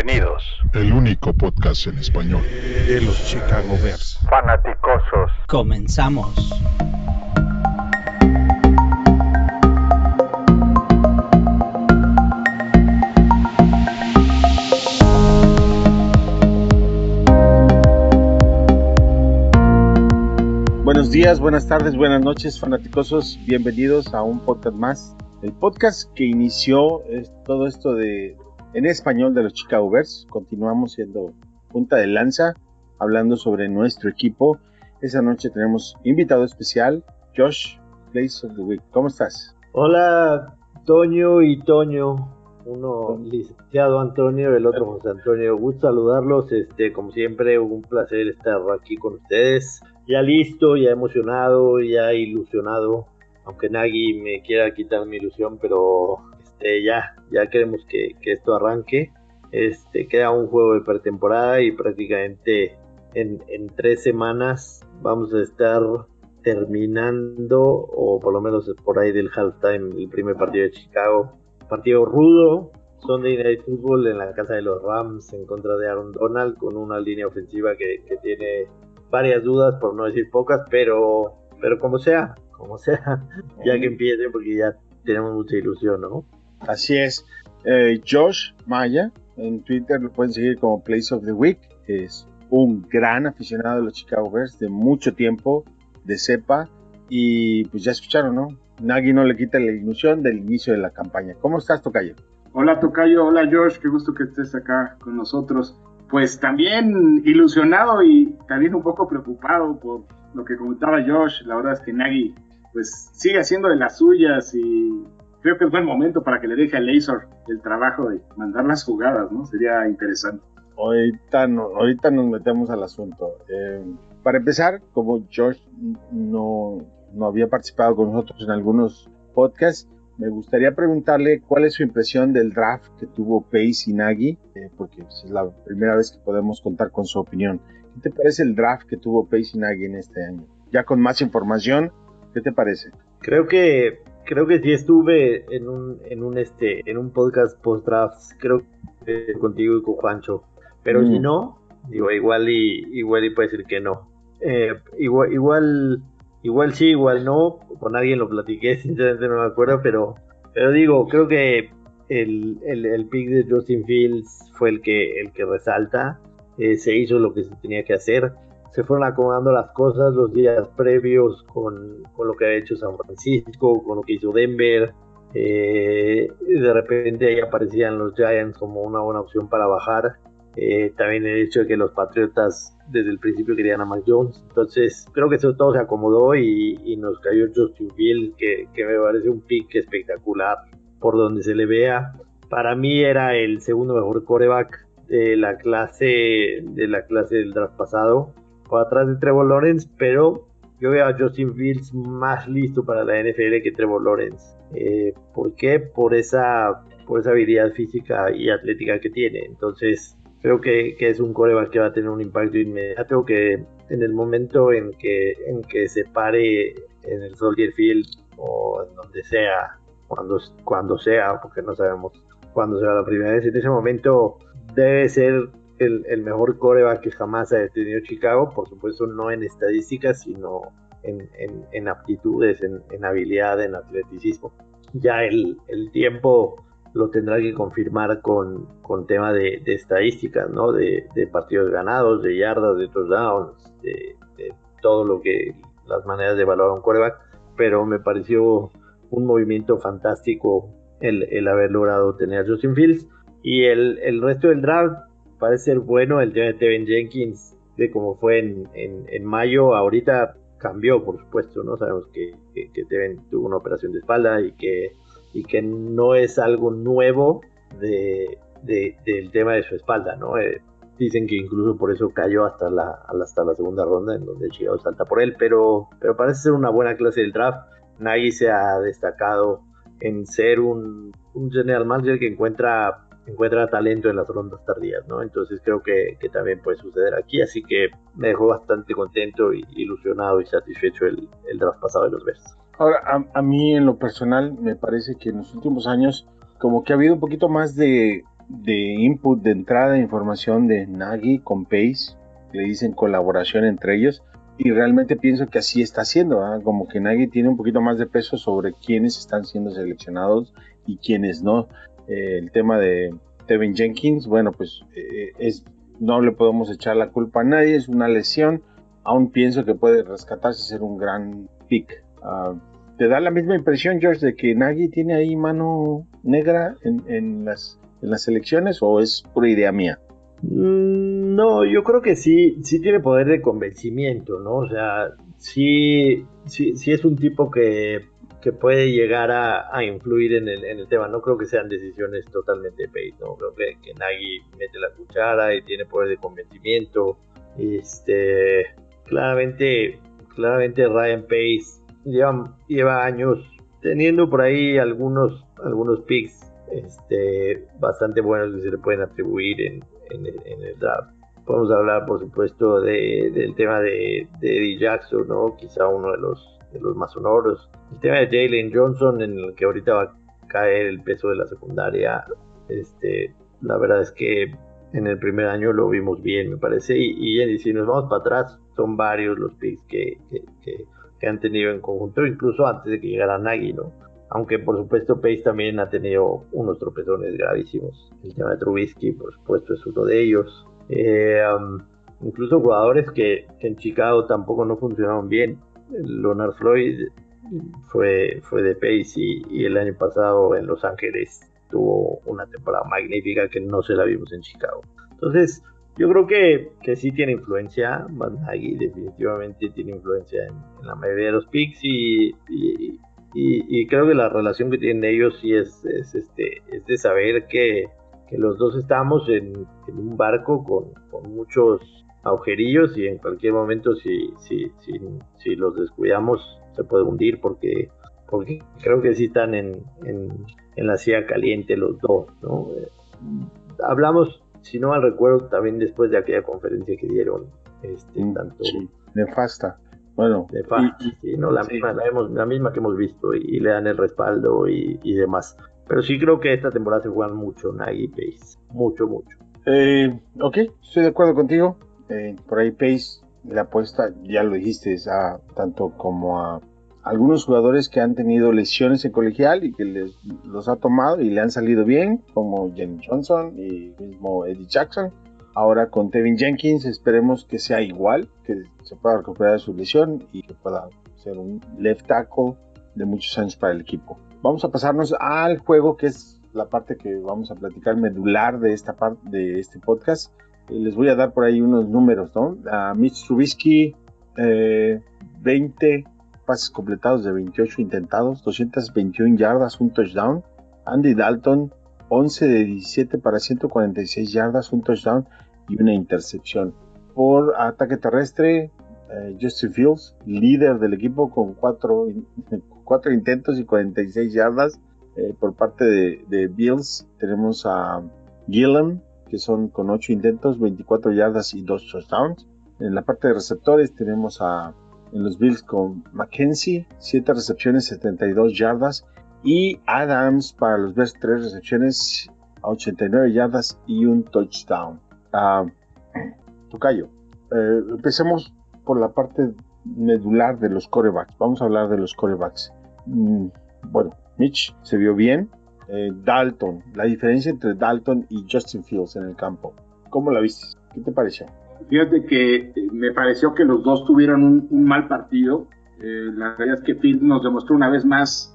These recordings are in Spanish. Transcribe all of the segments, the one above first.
Bienvenidos. El único podcast en español de los Chicago Bears. Fanaticosos. Comenzamos. Buenos días, buenas tardes, buenas noches, fanaticosos. Bienvenidos a un podcast más. El podcast que inició es todo esto de en español de los Chicago Bears. Continuamos siendo punta de lanza, hablando sobre nuestro equipo. Esa noche tenemos invitado especial, Josh, Place of the Week. ¿Cómo estás? Hola, Toño y Toño. Uno licenciado Antonio, el otro José Antonio. Gusto saludarlos. Este, como siempre, un placer estar aquí con ustedes. Ya listo, ya emocionado, ya ilusionado. Aunque Nagui me quiera quitar mi ilusión, pero este, ya, ya queremos que, esto arranque. Este, queda un juego de pretemporada y prácticamente en, tres semanas vamos a estar terminando, o por lo menos por ahí del halftime, el primer partido de Chicago. Partido rudo, Sunday Night Football en la casa de los Rams en contra de Aaron Donald, con una línea ofensiva que, tiene varias dudas, por no decir pocas, pero, pero como sea, como sea, ya que empiece, porque ya tenemos mucha ilusión, ¿no? Así es. Eh, Josh Maya, en Twitter lo pueden seguir como Place of the Week. Es un gran aficionado de los Chicago Bears de mucho tiempo, de cepa. Y pues ya escucharon, ¿no? Nagy no le quita la ilusión del inicio de la campaña. ¿Cómo estás, Tocayo? Hola, Tocayo. Hola, Josh. Qué gusto que estés acá con nosotros. Pues también ilusionado y también un poco preocupado por lo que comentaba Josh. La verdad es que Nagy pues sigue haciendo de las suyas y creo que es buen momento para que le deje a Laser el trabajo de mandar las jugadas, ¿no? Sería interesante. Ahorita, ahorita nos metemos al asunto. Eh, para empezar, como George no, no había participado con nosotros en algunos podcasts, me gustaría preguntarle cuál es su impresión del draft que tuvo Pace y Nagy, eh, porque es la primera vez que podemos contar con su opinión. ¿Qué te parece el draft que tuvo Pace y Nagy en este año? Ya con más información, ¿qué te parece? Creo que creo que sí estuve en un, en un este, en un podcast post draft, creo que contigo y con Juancho. Pero si mm. no, digo, igual y igual y puede decir que no. Eh, igual, igual, igual sí, igual no. Con alguien lo platiqué, sinceramente no me acuerdo, pero, pero digo, creo que el, el, el pick de Justin Fields fue el que, el que resalta. Eh, se hizo lo que se tenía que hacer se fueron acomodando las cosas los días previos con, lo que ha hecho San Francisco, con lo que hizo Denver. Eh, de repente ahí aparecían los Giants como una buena opción para bajar. Eh, también el hecho de que los Patriotas desde el principio querían a Mac Jones. Entonces creo que eso todo se acomodó y, nos cayó Justin Field, que, que, me parece un pick espectacular por donde se le vea. Para mí era el segundo mejor coreback de la clase de la clase del draft pasado por atrás de Trevor Lawrence, pero yo veo a Justin Fields más listo para la NFL que Trevor Lawrence. Eh, ¿Por qué? Por esa, por esa habilidad física y atlética que tiene. Entonces, creo que, es un coreback que va a tener un impacto inmediato, que en el momento en que, en que se pare en el Soldier Field o en donde sea, cuando, cuando sea, porque no sabemos cuándo será la primera vez, en ese momento debe ser el, mejor coreback que jamás ha tenido Chicago, por supuesto no en estadísticas, sino en, aptitudes, en, habilidad, en atleticismo. Ya el, tiempo lo tendrá que confirmar con, con tema de, estadísticas, ¿no? De, partidos ganados, de yardas, de touchdowns, de, de, todo lo que las maneras de evaluar a un coreback, pero me pareció un movimiento fantástico el, haber logrado tener a Justin Fields y el resto del draft parece ser bueno el tema de Teven Jenkins, de cómo fue en, en, mayo, ahorita cambió, por supuesto, ¿no? Sabemos que, que, tuvo una operación de espalda y que, y que no es algo nuevo de, del tema de su espalda, ¿no? Eh, dicen que incluso por eso cayó hasta la, hasta la segunda ronda, en donde Chicago salta por él, pero, pero parece ser una buena clase del draft. Nagy se ha destacado en ser un, un general manager que encuentra encuentra talento en las rondas tardías, ¿no? Entonces creo que, también puede suceder aquí, así que me dejó bastante contento, y, ilusionado y satisfecho el, el draft pasado de los Bears. Ahora, a, mí en lo personal me parece que en los últimos años como que ha habido un poquito más de de input, de entrada de información de Nagy con Pace, le dicen colaboración entre ellos, y realmente pienso que así está haciendo, como que Nagy tiene un poquito más de peso sobre quiénes están siendo seleccionados y quiénes no. Eh, el tema de Tevin Jenkins, bueno, pues eh, es, no le podemos echar la culpa a nadie, es una lesión, aún pienso que puede rescatarse y ser un gran pick. Ah, ¿Te da la misma impresión, George, de que Nagy tiene ahí mano negra en, las, en las elecciones o es pura idea mía? Mm, no, yo creo que sí, sí tiene poder de convencimiento, ¿no? O sea, sí, sí, sí es un tipo que, puede llegar a, influir en el, en el, tema. No creo que sean decisiones totalmente paid, ¿no? Creo que, que Nagy mete la cuchara y tiene poder de convencimiento. Este, claramente, claramente Ryan Pace lleva, lleva años teniendo por ahí algunos, algunos picks este, bastante buenos que se le pueden atribuir en, en, el, draft. Podemos hablar, por supuesto, de, del tema de, de, Eddie Jackson, ¿no? Quizá uno de los, de los más sonoros. El tema de Jalen Johnson, en el que ahorita va a caer el peso de la secundaria. Este, la verdad es que en el primer año lo vimos bien, me parece. Y, y si nos vamos para atrás, son varios los picks que, que, que, han tenido en conjunto, incluso antes de que llegara Nagy, ¿no? Aunque por supuesto Pace también ha tenido unos tropezones gravísimos. El tema de Trubisky, por supuesto, es uno de ellos. Eh, um, incluso jugadores que, en Chicago tampoco no funcionaron bien. Leonard Floyd fue, fue de Pace y, el año pasado en Los Ángeles tuvo una temporada magnífica que no se la vimos en Chicago. Entonces, yo creo que, que sí tiene influencia. Nagy definitivamente tiene influencia en, la mayoría de los picks y, y, creo que la relación que tienen ellos sí es, es este, es de saber que, que los dos estamos en, en un barco con, con, muchos agujerillos y en cualquier momento si, si, si, si, los descuidamos se puede hundir porque, porque creo que sí están en, en, en la silla caliente los dos. ¿no? Eh, hablamos, si no mal recuerdo, también después de aquella conferencia que dieron este, mm, tanto... nefasta bueno, de sí, no, la, Misma, la, misma que hemos visto y, le dan el respaldo y, demás. Pero sí creo que esta temporada se juegan mucho Nagy Pace. Mucho, mucho. Eh, ok, estoy de acuerdo contigo. Eh, por ahí Pace, la apuesta, ya lo dijiste, a, tanto como a algunos jugadores que han tenido lesiones en colegial y que les, los ha tomado y le han salido bien, como Jenny Johnson y mismo Eddie Jackson Ahora con Tevin Jenkins esperemos que sea igual, que se pueda recuperar de su lesión y que pueda ser un left tackle de muchos años para el equipo. Vamos a pasarnos al juego que es la parte que vamos a platicar medular de esta parte de este podcast. Eh, les voy a dar por ahí unos números, ¿no? A Mitch Trubisky, 20 eh, pases completados de 28 intentados, 221 yardas, un touchdown. Andy Dalton, 11 de 17 para 146 yardas, un touchdown y una intercepción. Por ataque terrestre, eh, Justin Fields, líder del equipo con 4 cuatro, intentos y 46 yardas. Eh, por parte de, Bills tenemos a Gillen, que son con 8 intentos, 24 yardas y 2 touchdowns. En la parte de receptores tenemos a en los Bills con Mackenzie, 7 recepciones, 72 yardas. Y Adams para los Bears, 3 recepciones, a 89 yardas y un touchdown. Uh, Tocayo, eh, empecemos por la parte medular de los corebacks. Vamos a hablar de los corebacks. Mm, bueno, Mitch se vio bien. Eh, Dalton, la diferencia entre Dalton y Justin Fields en el campo. ¿Cómo la viste? ¿Qué te pareció? Fíjate que eh, me pareció que los dos tuvieron un, mal partido. la realidad es que Fields nos demostró una vez más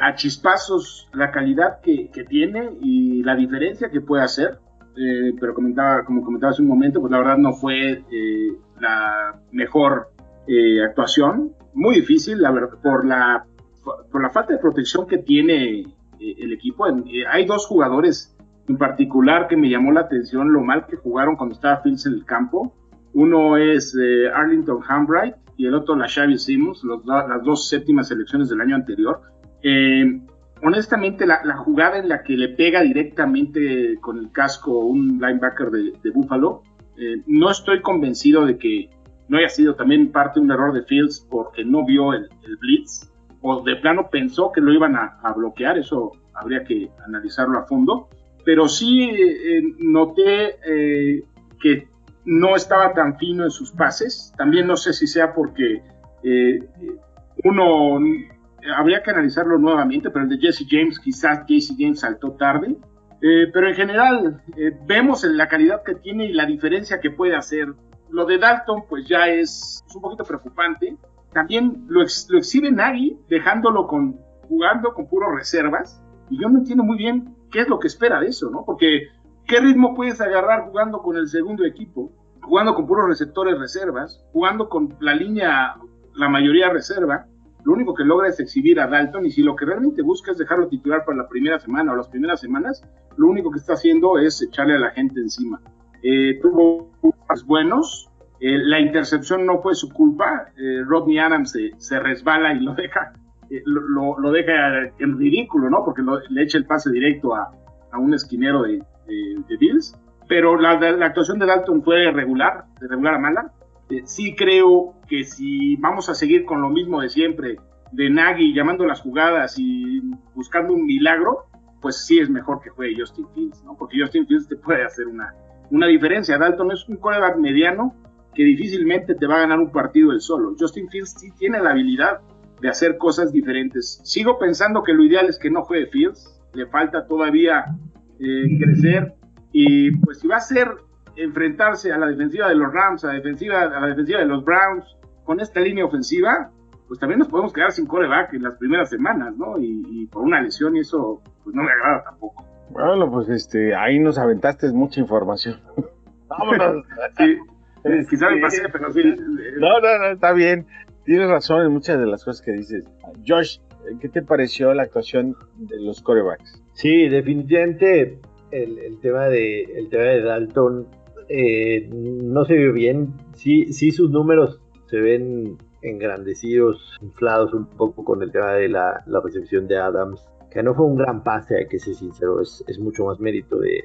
a chispazos la calidad que, que, tiene y la diferencia que puede hacer. Eh, pero comentaba, como comentaba hace un momento, pues la verdad no fue eh, la mejor eh, actuación. Muy difícil, la verdad, por la, por la falta de protección que tiene el equipo. hay dos jugadores en particular que me llamó la atención lo mal que jugaron cuando estaba Fields en el campo. Uno es Arlington Hambright y el otro la Xavi Simmons, las dos séptimas selecciones del año anterior. Eh, honestamente, la, jugada en la que le pega directamente con el casco un linebacker de, Buffalo, eh, no estoy convencido de que no haya sido también parte de un error de Fields porque no vio el, blitz de plano pensó que lo iban a, bloquear, eso habría que analizarlo a fondo. pero sí noté que no estaba tan fino en sus pases. También no sé si sea porque uno habría que analizarlo nuevamente, pero el de Jesse James, quizás Jesse James saltó tarde. Eh, pero en general, eh, vemos la calidad que tiene y la diferencia que puede hacer. Lo de Dalton, pues ya es, un poquito preocupante. También lo, lo exhibe Nagy, dejándolo con, jugando con puros reservas. Y yo no entiendo muy bien qué es lo que espera de eso, ¿no? Porque, ¿qué ritmo puedes agarrar jugando con el segundo equipo? Jugando con puros receptores reservas, jugando con la línea, la mayoría reserva lo único que logra es exhibir a Dalton y si lo que realmente busca es dejarlo titular para la primera semana o las primeras semanas, lo único que está haciendo es echarle a la gente encima. Eh, tuvo buenos, eh, la intercepción no fue su culpa, eh, Rodney Adams se, resbala y lo deja, lo, deja en ridículo, ¿no? Porque le echa el pase directo a, un esquinero de, Bills, pero la, la, actuación de Dalton fue regular, de regular a mala, eh, sí creo que si vamos a seguir con lo mismo de siempre, de Nagy llamando las jugadas y buscando un milagro, pues sí es mejor que juegue Justin Fields, ¿no? Porque Justin Fields te puede hacer una, una diferencia. Dalton es un coreback mediano que difícilmente te va a ganar un partido él solo. Justin Fields sí tiene la habilidad de hacer cosas diferentes. Sigo pensando que lo ideal es que no juegue Fields, le falta todavía eh, crecer y pues si va a ser enfrentarse a la defensiva de los Rams, a la defensiva, a la defensiva de los Browns, con esta línea ofensiva, pues también nos podemos quedar sin coreback en las primeras semanas, ¿no? Y, por una lesión y eso, pues no me agrada tampoco. Bueno, pues este, ahí nos aventaste mucha información. Vámonos. sí, quizá me pasé, pero sí. No, no, no, está bien. Tienes razón en muchas de las cosas que dices. Josh, ¿qué te pareció la actuación de los corebacks? Sí, definitivamente el, el tema de el tema de Dalton eh, no se vio bien. Sí, sí, sus números se ven engrandecidos, inflados un poco con el tema de la, recepción de Adams, que no fue un gran pase, hay que ser sincero, es, mucho más mérito de,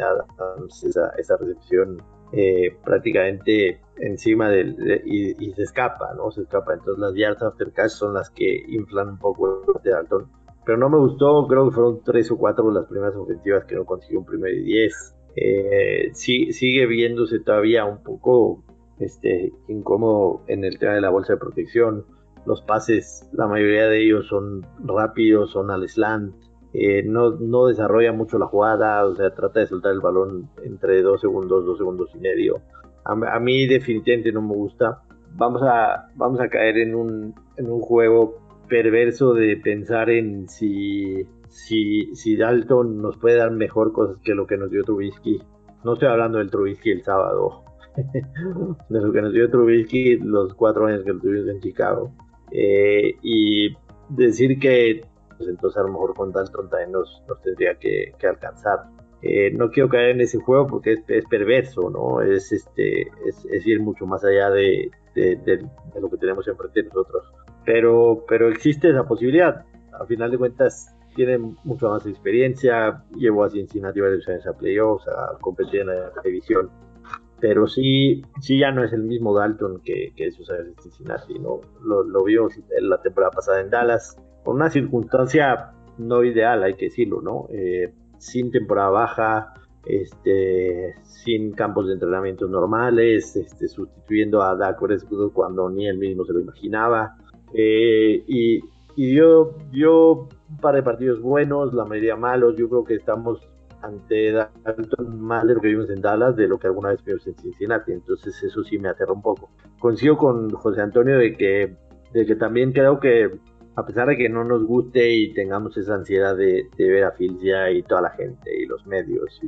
Adams esa, recepción eh, prácticamente encima del y, se escapa, ¿no? Se escapa. Entonces las yards after catch son las que inflan un poco de Dalton. Pero no me gustó, creo que fueron tres o cuatro las primeras ofensivas que no consiguió un primer y diez eh, sigue viéndose todavía un poco este, incómodo en el tema de la bolsa de protección. Los pases, la mayoría de ellos son rápidos, son al slant. Eh, no, desarrolla mucho la jugada, o sea, trata de soltar el balón entre dos segundos, dos segundos y medio. A, mí definitivamente no me gusta. Vamos a, vamos a caer en un, en un juego perverso de pensar en si si, si Dalton nos puede dar mejor cosas que lo que nos dio Trubisky. No estoy hablando del Trubisky el sábado, de lo que nos dio Trubisky los cuatro años que lo tuvimos en Chicago. Eh, y decir que pues entonces a lo mejor con Dalton también nos, nos tendría que, que alcanzar. Eh, no quiero caer en ese juego porque es, es perverso, ¿no? Es, este, es, es, ir mucho más allá de, de, de, lo que tenemos enfrente de nosotros. Pero, pero existe esa posibilidad. A final de cuentas, tiene mucha más experiencia, llevó a Cincinnati varios años a playoffs, a competir en la división, pero sí, sí ya no es el mismo Dalton que, que esos años en Cincinnati, ¿no? Lo, lo vio la temporada pasada en Dallas, con una circunstancia no ideal, hay que decirlo, ¿no? Eh, sin temporada baja, este, sin campos de entrenamiento normales, este, sustituyendo a Dak Prescott cuando ni él mismo se lo imaginaba. Eh, y, y dio, dio un par de partidos buenos, la mayoría malos. Yo creo que estamos ante Dalton más de lo que vimos en Dallas de lo que alguna vez vimos en Cincinnati. Entonces eso sí me aterra un poco. Coincido con José Antonio de que, de que también creo que a pesar de que no nos guste y tengamos esa ansiedad de, ver a Phil ya y toda la gente y los medios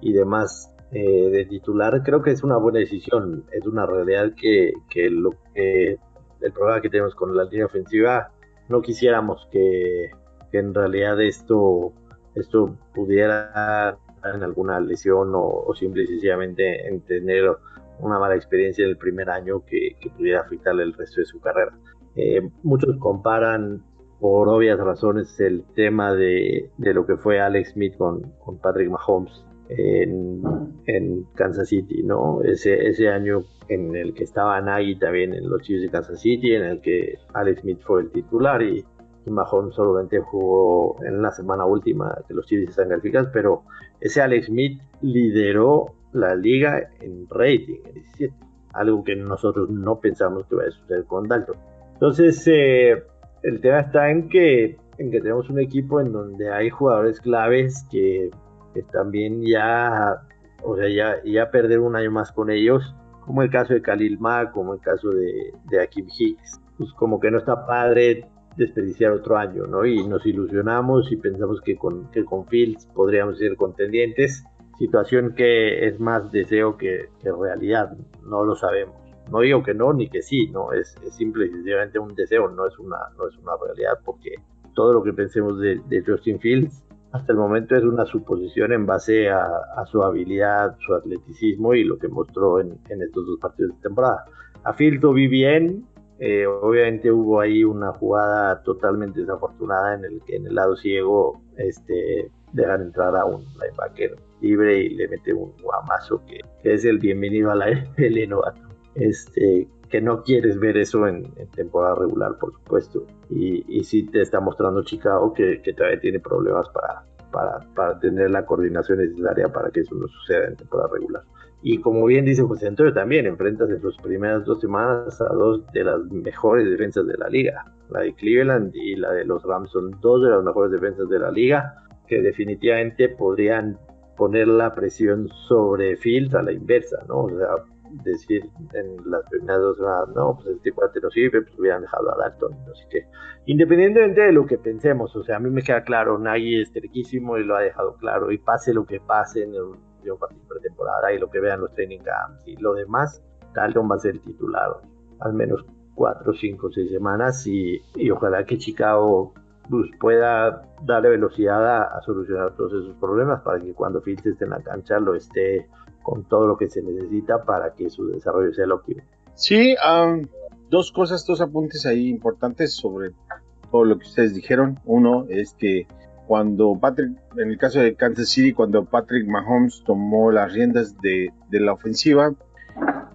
y, demás eh, de titular, creo que es una buena decisión. Es una realidad que, que lo que el problema que tenemos con la línea ofensiva no quisiéramos que que en realidad esto, esto pudiera en alguna lesión o, simple y sencillamente en tener una mala experiencia en el primer año que, pudiera afectarle el resto de su carrera. Eh, muchos comparan por obvias razones el tema de, lo que fue Alex Smith con, Patrick Mahomes en, en, Kansas City, ¿no? Ese, ese año en el que estaba Nagy también en los Chiefs de Kansas City, en el que Alex Smith fue el titular y y Mahomes solamente jugó en la semana última que los Chiefs están calificados, pero ese Alex Smith lideró la liga en rating, en 17, algo que nosotros no pensamos que vaya a suceder con Dalton. Entonces, eh, el tema está en que, en que tenemos un equipo en donde hay jugadores claves que, también ya, o sea, ya, ya perder un año más con ellos, como el caso de Khalil Mack, como el caso de, de Akim Hicks, pues como que no está padre desperdiciar otro año, ¿no? Y nos ilusionamos y pensamos que con, que con Fields podríamos ser contendientes, situación que es más deseo que, realidad, no lo sabemos. No digo que no ni que sí, no, es, simple y sencillamente un deseo, no es una, no es una realidad, porque todo lo que pensemos de, Justin Fields hasta el momento es una suposición en base a, su habilidad, su atleticismo y lo que mostró en, estos dos partidos de temporada. A Fields lo vi bien, eh, obviamente hubo ahí una jugada totalmente desafortunada en el que en el lado ciego este, dejan entrar a un linebacker libre y le mete un guamazo que, es el bienvenido a la NFL novato. Este, que no quieres ver eso en, temporada regular, por supuesto. Y, y sí te está mostrando Chicago que, que todavía tiene problemas para, para, para, tener la coordinación necesaria para que eso no suceda en temporada regular. Y como bien dice José Antonio, también enfrentas en sus primeras dos semanas a dos de las mejores defensas de la liga. La de Cleveland y la de los Rams son dos de las mejores defensas de la liga que definitivamente podrían poner la presión sobre Fields a la inversa, ¿no? O sea, decir en las primeras dos semanas, no, pues este cuate no sirve, pues hubieran dejado a Dalton, así que independientemente de lo que pensemos, o sea, a mí me queda claro, Nagy es terquísimo y lo ha dejado claro, y pase lo que pase en el partido pretemporada y lo que vean los training camps y lo demás, Dalton va a ser titular al menos 4, 5, 6 semanas y, y ojalá que Chicago pues, pueda darle velocidad a, solucionar todos esos problemas para que cuando Fields esté en la cancha lo esté con todo lo que se necesita para que su desarrollo sea lo óptimo. Sí, dos cosas, dos apuntes ahí importantes sobre todo lo que ustedes dijeron. Uno es que cuando Patrick, en el caso de Kansas City, cuando Patrick Mahomes tomó las riendas de, la ofensiva,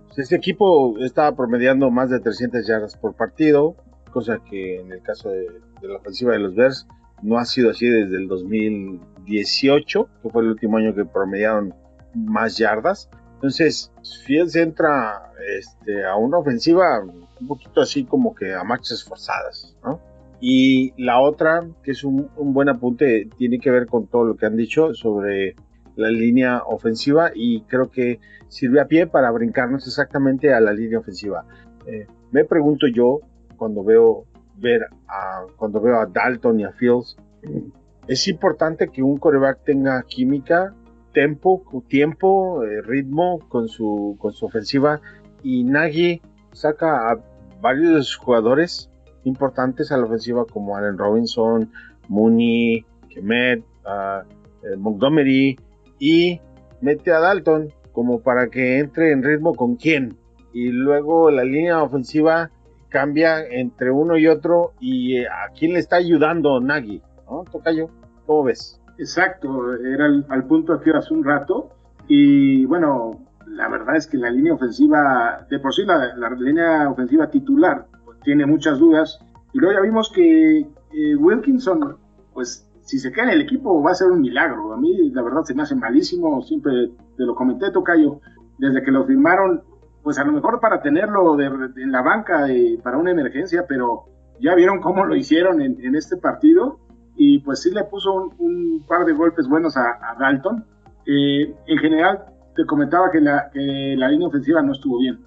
pues, este equipo estaba promediando más de 300 yardas por partido, cosa que en el caso de, la ofensiva de los Bears no ha sido así desde el 2018, que fue el último año que promediaron más yardas. Entonces, Fields entra este, a una ofensiva un poquito así como que a marchas forzadas, ¿no? Y la otra, que es un, buen apunte, tiene que ver con todo lo que han dicho sobre la línea ofensiva y creo que sirve a pie para brincarnos exactamente a la línea ofensiva. Eh, me pregunto yo cuando veo ver a, cuando veo a Dalton y a Fields, es importante que un coreback tenga química, tempo, tiempo, eh, ritmo con su, con su ofensiva y Nagy saca a varios jugadores importantes a la ofensiva como Allen Robinson, Mooney, Kemet, ah, eh, Montgomery y mete a Dalton como para que entre en ritmo con quién. Y luego la línea ofensiva cambia entre uno y otro y eh, a quién le está ayudando Nagy, ¿no? Tocayo, ¿cómo ves? Exacto, era al, punto que hace un rato y bueno, la verdad es que la línea ofensiva, de por sí la, línea ofensiva titular tiene muchas dudas. Y luego ya vimos que eh, Wilkinson, pues si se queda en el equipo va a ser un milagro. A mí la verdad se me hace malísimo, siempre te lo comenté, Tocayo, desde que lo firmaron, pues a lo mejor para tenerlo en la banca eh, para una emergencia, pero ya vieron cómo lo hicieron en, este partido y pues sí le puso un, par de golpes buenos a, Dalton. Eh, en general, te comentaba que la, que la línea ofensiva no estuvo bien.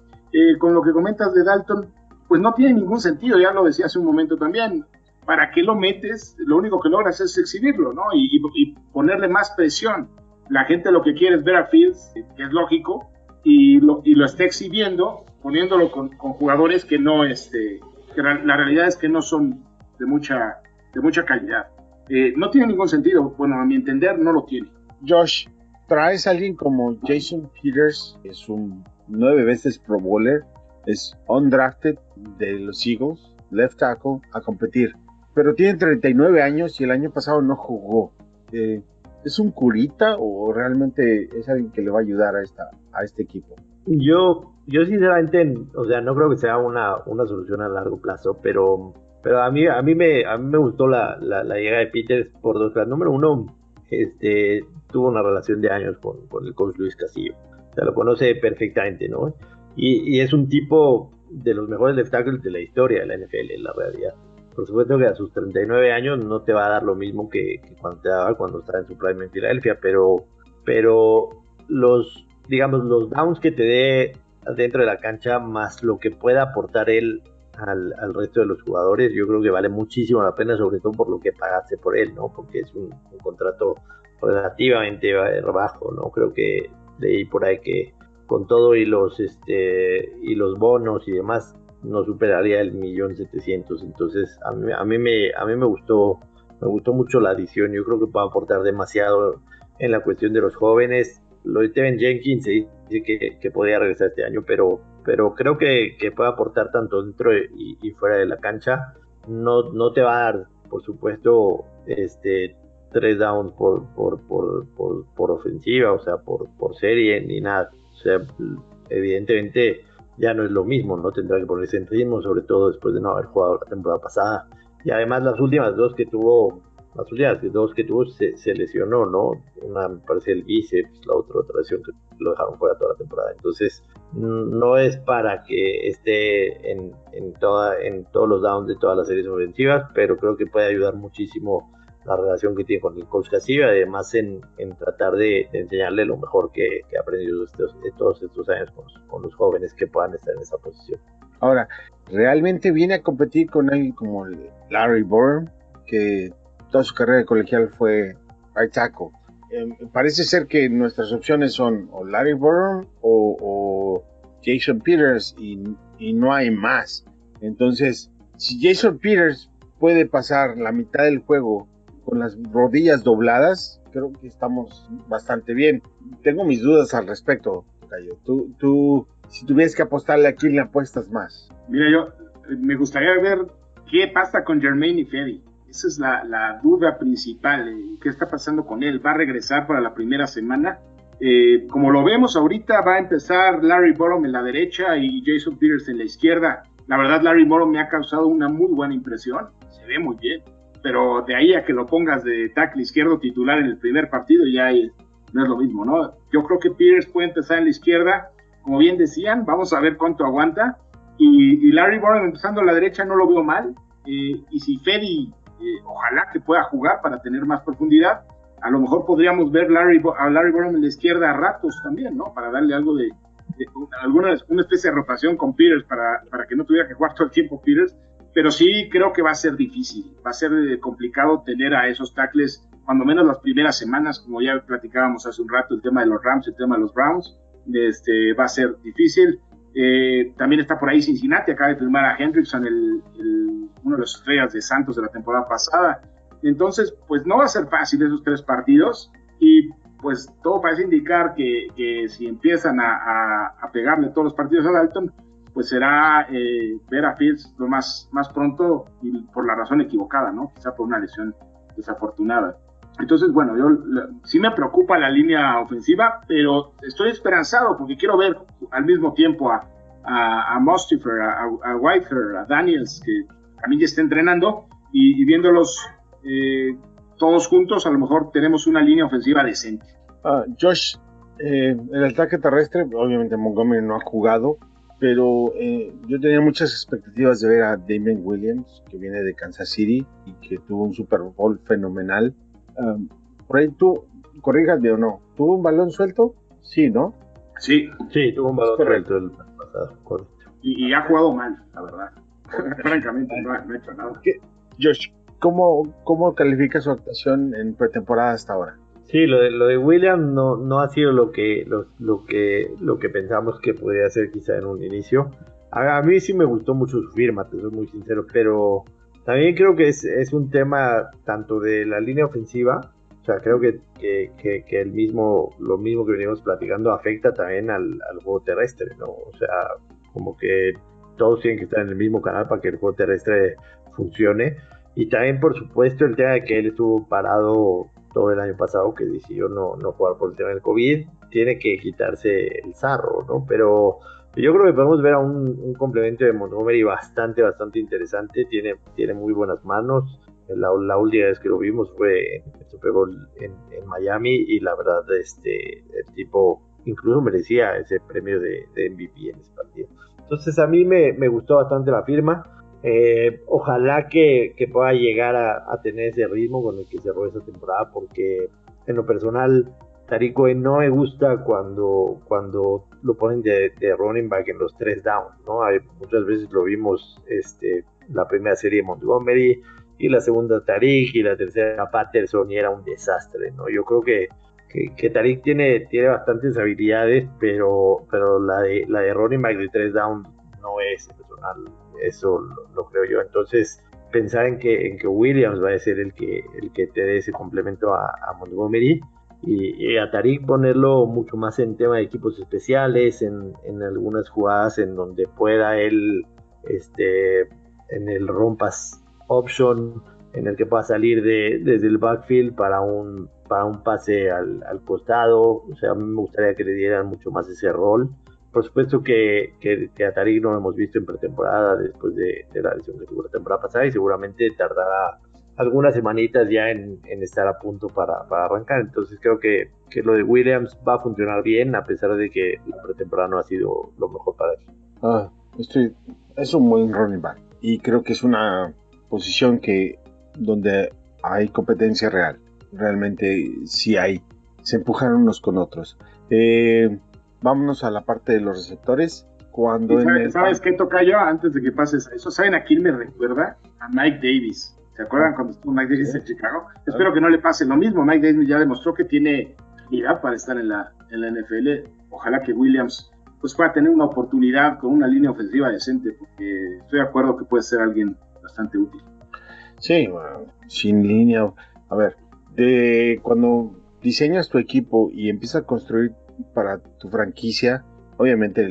con lo que comentas de Dalton, pues no tiene ningún sentido, ya lo decía hace un momento también. ¿Para qué lo metes? Lo único que logras es exhibirlo, ¿no? Y, ponerle más presión. La gente lo que quiere es ver a Fields, que es lógico, y lo, y lo está exhibiendo, poniéndolo con, jugadores que no, este, que la, realidad es que no son de mucha, de mucha calidad. Eh, no tiene ningún sentido, bueno, a mi entender, no lo tiene. Josh, traes a alguien como Jason Peters, que es un nueve veces Pro Bowler, es undrafted de los Eagles, left tackle, a competir. Pero tiene 39 años y el año pasado no jugó. Eh, ¿Es un curita o realmente es alguien que le va a ayudar a, esta, a este equipo? Yo, yo sinceramente, o sea, no creo que sea una, una solución a largo plazo, pero pero a mí, a mí me, a mí me gustó la, la, llegada de Peters por dos cosas. Número uno, este, tuvo una relación de años con, con el coach Luis Castillo. O sea, lo conoce perfectamente, ¿no? Y, y, es un tipo de los mejores left tackles de la historia de la NFL, en la realidad. Por supuesto que a sus 39 años no te va a dar lo mismo que, cuando te daba cuando estaba en su prime en Filadelfia, pero, pero los, digamos, los downs que te dé dentro de la cancha más lo que pueda aportar él al, resto de los jugadores, yo creo que vale muchísimo la pena, sobre todo por lo que pagaste por él, ¿no? Porque es un, contrato relativamente bajo, ¿no? Creo que leí por ahí que con todo y los este y los bonos y demás no superaría el millón setecientos entonces a mí, a mí me a mí me gustó me gustó mucho la adición yo creo que puede aportar demasiado en la cuestión de los jóvenes lo de Teven Jenkins se dice que, que podría regresar este año pero pero creo que, que puede aportar tanto dentro y, y, fuera de la cancha no no te va a dar por supuesto este tres downs por por, por, por, por ofensiva o sea por, por serie ni nada o sea, evidentemente ya no es lo mismo, ¿no? Tendrá que ponerse en ritmo, sobre todo después de no haber jugado la temporada pasada. Y además las últimas dos que tuvo, las últimas dos que tuvo se, lesionó, ¿no? Una me parece el bíceps, la otra otra lesión que lo dejaron fuera toda la temporada. Entonces, no es para que esté en, toda, en todos los downs de todas las series ofensivas, pero creo que puede ayudar muchísimo la relación que tiene con el coach Castillo, además en, tratar de, enseñarle lo mejor que, ha aprendido estos, todos estos años con, los jóvenes que puedan estar en esa posición. Ahora, realmente viene a competir con alguien como Larry Borum, que toda su carrera colegial fue right tackle. Em, parece ser que nuestras opciones son o Larry Borum o, Jason Peters y, no hay más. Entonces, si Jason Peters puede pasar la mitad del juego con las rodillas dobladas, creo que estamos bastante bien. Tengo mis dudas al respecto, Cayo. Tú, tú, si tuvieras que apostarle a quién le apuestas más. Mira, yo eh, me gustaría ver qué pasa con Jermaine y Freddy. Esa es la, duda principal. Eh, ¿Qué está pasando con él? ¿Va a regresar para la primera semana? Eh, como lo vemos ahorita, va a empezar Larry Borom en la derecha y Jason Peters en la izquierda. La verdad, Larry Borom me ha causado una muy buena impresión. Se ve muy bien pero de ahí a que lo pongas de tackle izquierdo titular en el primer partido ya no es lo mismo, ¿no? Yo creo que Peters puede empezar en la izquierda, como bien decían, vamos a ver cuánto aguanta, y, Larry Borum empezando a la derecha no lo veo mal, eh, y si Fedi, eh, ojalá que pueda jugar para tener más profundidad, a lo mejor podríamos ver Larry, a Larry Borum en la izquierda a ratos también, ¿no? Para darle algo de, alguna una especie de rotación con Peters para, para que no tuviera que jugar todo el tiempo Peters, pero sí creo que va a ser difícil, va a ser eh, complicado tener a esos tackles, cuando menos las primeras semanas, como ya platicábamos hace un rato, el tema de los Rams, el tema de los Browns, este, va a ser difícil. Eh, también está por ahí Cincinnati, acaba de firmar a Hendrickson, el, uno de los estrellas de Santos de la temporada pasada. Entonces, pues no va a ser fácil esos tres partidos y pues todo parece indicar que, si empiezan a, a, a pegarle todos los partidos a Dalton, pues será eh, ver a Fields lo más, más pronto y por la razón equivocada, ¿no? Quizá por una lesión desafortunada. Entonces, bueno, yo sí me preocupa la línea ofensiva, pero estoy esperanzado porque quiero ver al mismo tiempo a, a, a Mustifer, a, a a Daniels, que también ya está entrenando, y, viéndolos eh, todos juntos, a lo mejor tenemos una línea ofensiva decente. Uh, Josh, eh, el ataque terrestre, obviamente Montgomery no ha jugado, pero eh, yo tenía muchas expectativas de ver a Damien Williams, que viene de Kansas City y que tuvo un Super Bowl fenomenal. Por ahí tú, corrígame o no, ¿tuvo un balón suelto? Sí, ¿no? Sí, sí, tuvo un balón suelto el pasado, correcto. Y, ha jugado mal, la verdad. Francamente, no, ha hecho nada. Josh, ¿cómo, ¿cómo califica su actuación en pretemporada hasta ahora? Sí, lo de, lo de William no, no ha sido lo que, lo, lo, que, lo que pensamos que podría ser quizá en un inicio. A, mí sí me gustó mucho su firma, te soy muy sincero, pero también creo que es, es un tema tanto de la línea ofensiva, o sea, creo que, que, que, el mismo, lo mismo que venimos platicando afecta también al, al, juego terrestre, ¿no? O sea, como que todos tienen que estar en el mismo canal para que el juego terrestre funcione. Y también, por supuesto, el tema de que él estuvo parado todo el año pasado que decidió no, no jugar por el tema del COVID, tiene que quitarse el zarro, ¿no? Pero, Yo creo que podemos ver a un, complemento de Montgomery bastante, bastante interesante. Tiene, tiene muy buenas manos. La, la, última vez que lo vimos fue en el Super Bowl en, en, Miami y la verdad este el tipo incluso merecía ese premio de, de MVP en ese partido. Entonces a mí me, me gustó bastante la firma. Eh, ojalá que, que, pueda llegar a, a, tener ese ritmo con el que cerró esa temporada porque en lo personal Tarico no me gusta cuando, cuando lo ponen de, running back en los tres downs, ¿no? Hay, muchas veces lo vimos este, la primera serie de Montgomery y la segunda Tarik y la tercera Patterson y era un desastre, ¿no? Yo creo que, que, Tarik tiene, tiene bastantes habilidades, pero, pero la, de, la de running back de tres downs no es personal, eso lo, creo yo. Entonces, pensar en que, en que Williams va a ser el que, el que te dé ese complemento a, Montgomery y, a Tarik ponerlo mucho más en tema de equipos especiales, en, en algunas jugadas en donde pueda él, este, en el rompas option en el que pueda salir de, desde el backfield para un, para un pase al, al, costado. O sea, a mí me gustaría que le dieran mucho más ese rol. Por supuesto que, que, a no lo hemos visto en pretemporada después de, la lesión que tuvo la temporada pasada y seguramente tardará algunas semanitas ya en, en estar a punto para, para, arrancar. Entonces creo que, que, lo de Williams va a funcionar bien a pesar de que la pretemporada no ha sido lo mejor para él. Ah, estoy, es un buen running back y creo que es una posición que donde hay competencia real. Realmente sí hay. Se empujan unos con otros. Eh, vámonos a la parte de los receptores. Cuando ¿Sabes, qué toca yo antes de que pases eso? ¿Saben a quién me recuerda? A Mike Davis. ¿Se acuerdan cuando estuvo Mike Davis en Chicago? Espero que no le pase lo mismo. Mike Davis ya demostró que tiene edad para estar en la, en la NFL. Ojalá que Williams pues pueda tener una oportunidad con una línea ofensiva decente, porque estoy de acuerdo que puede ser alguien bastante útil. Sí, sin línea. A ver, de cuando diseñas tu equipo y empiezas a construir para tu franquicia, obviamente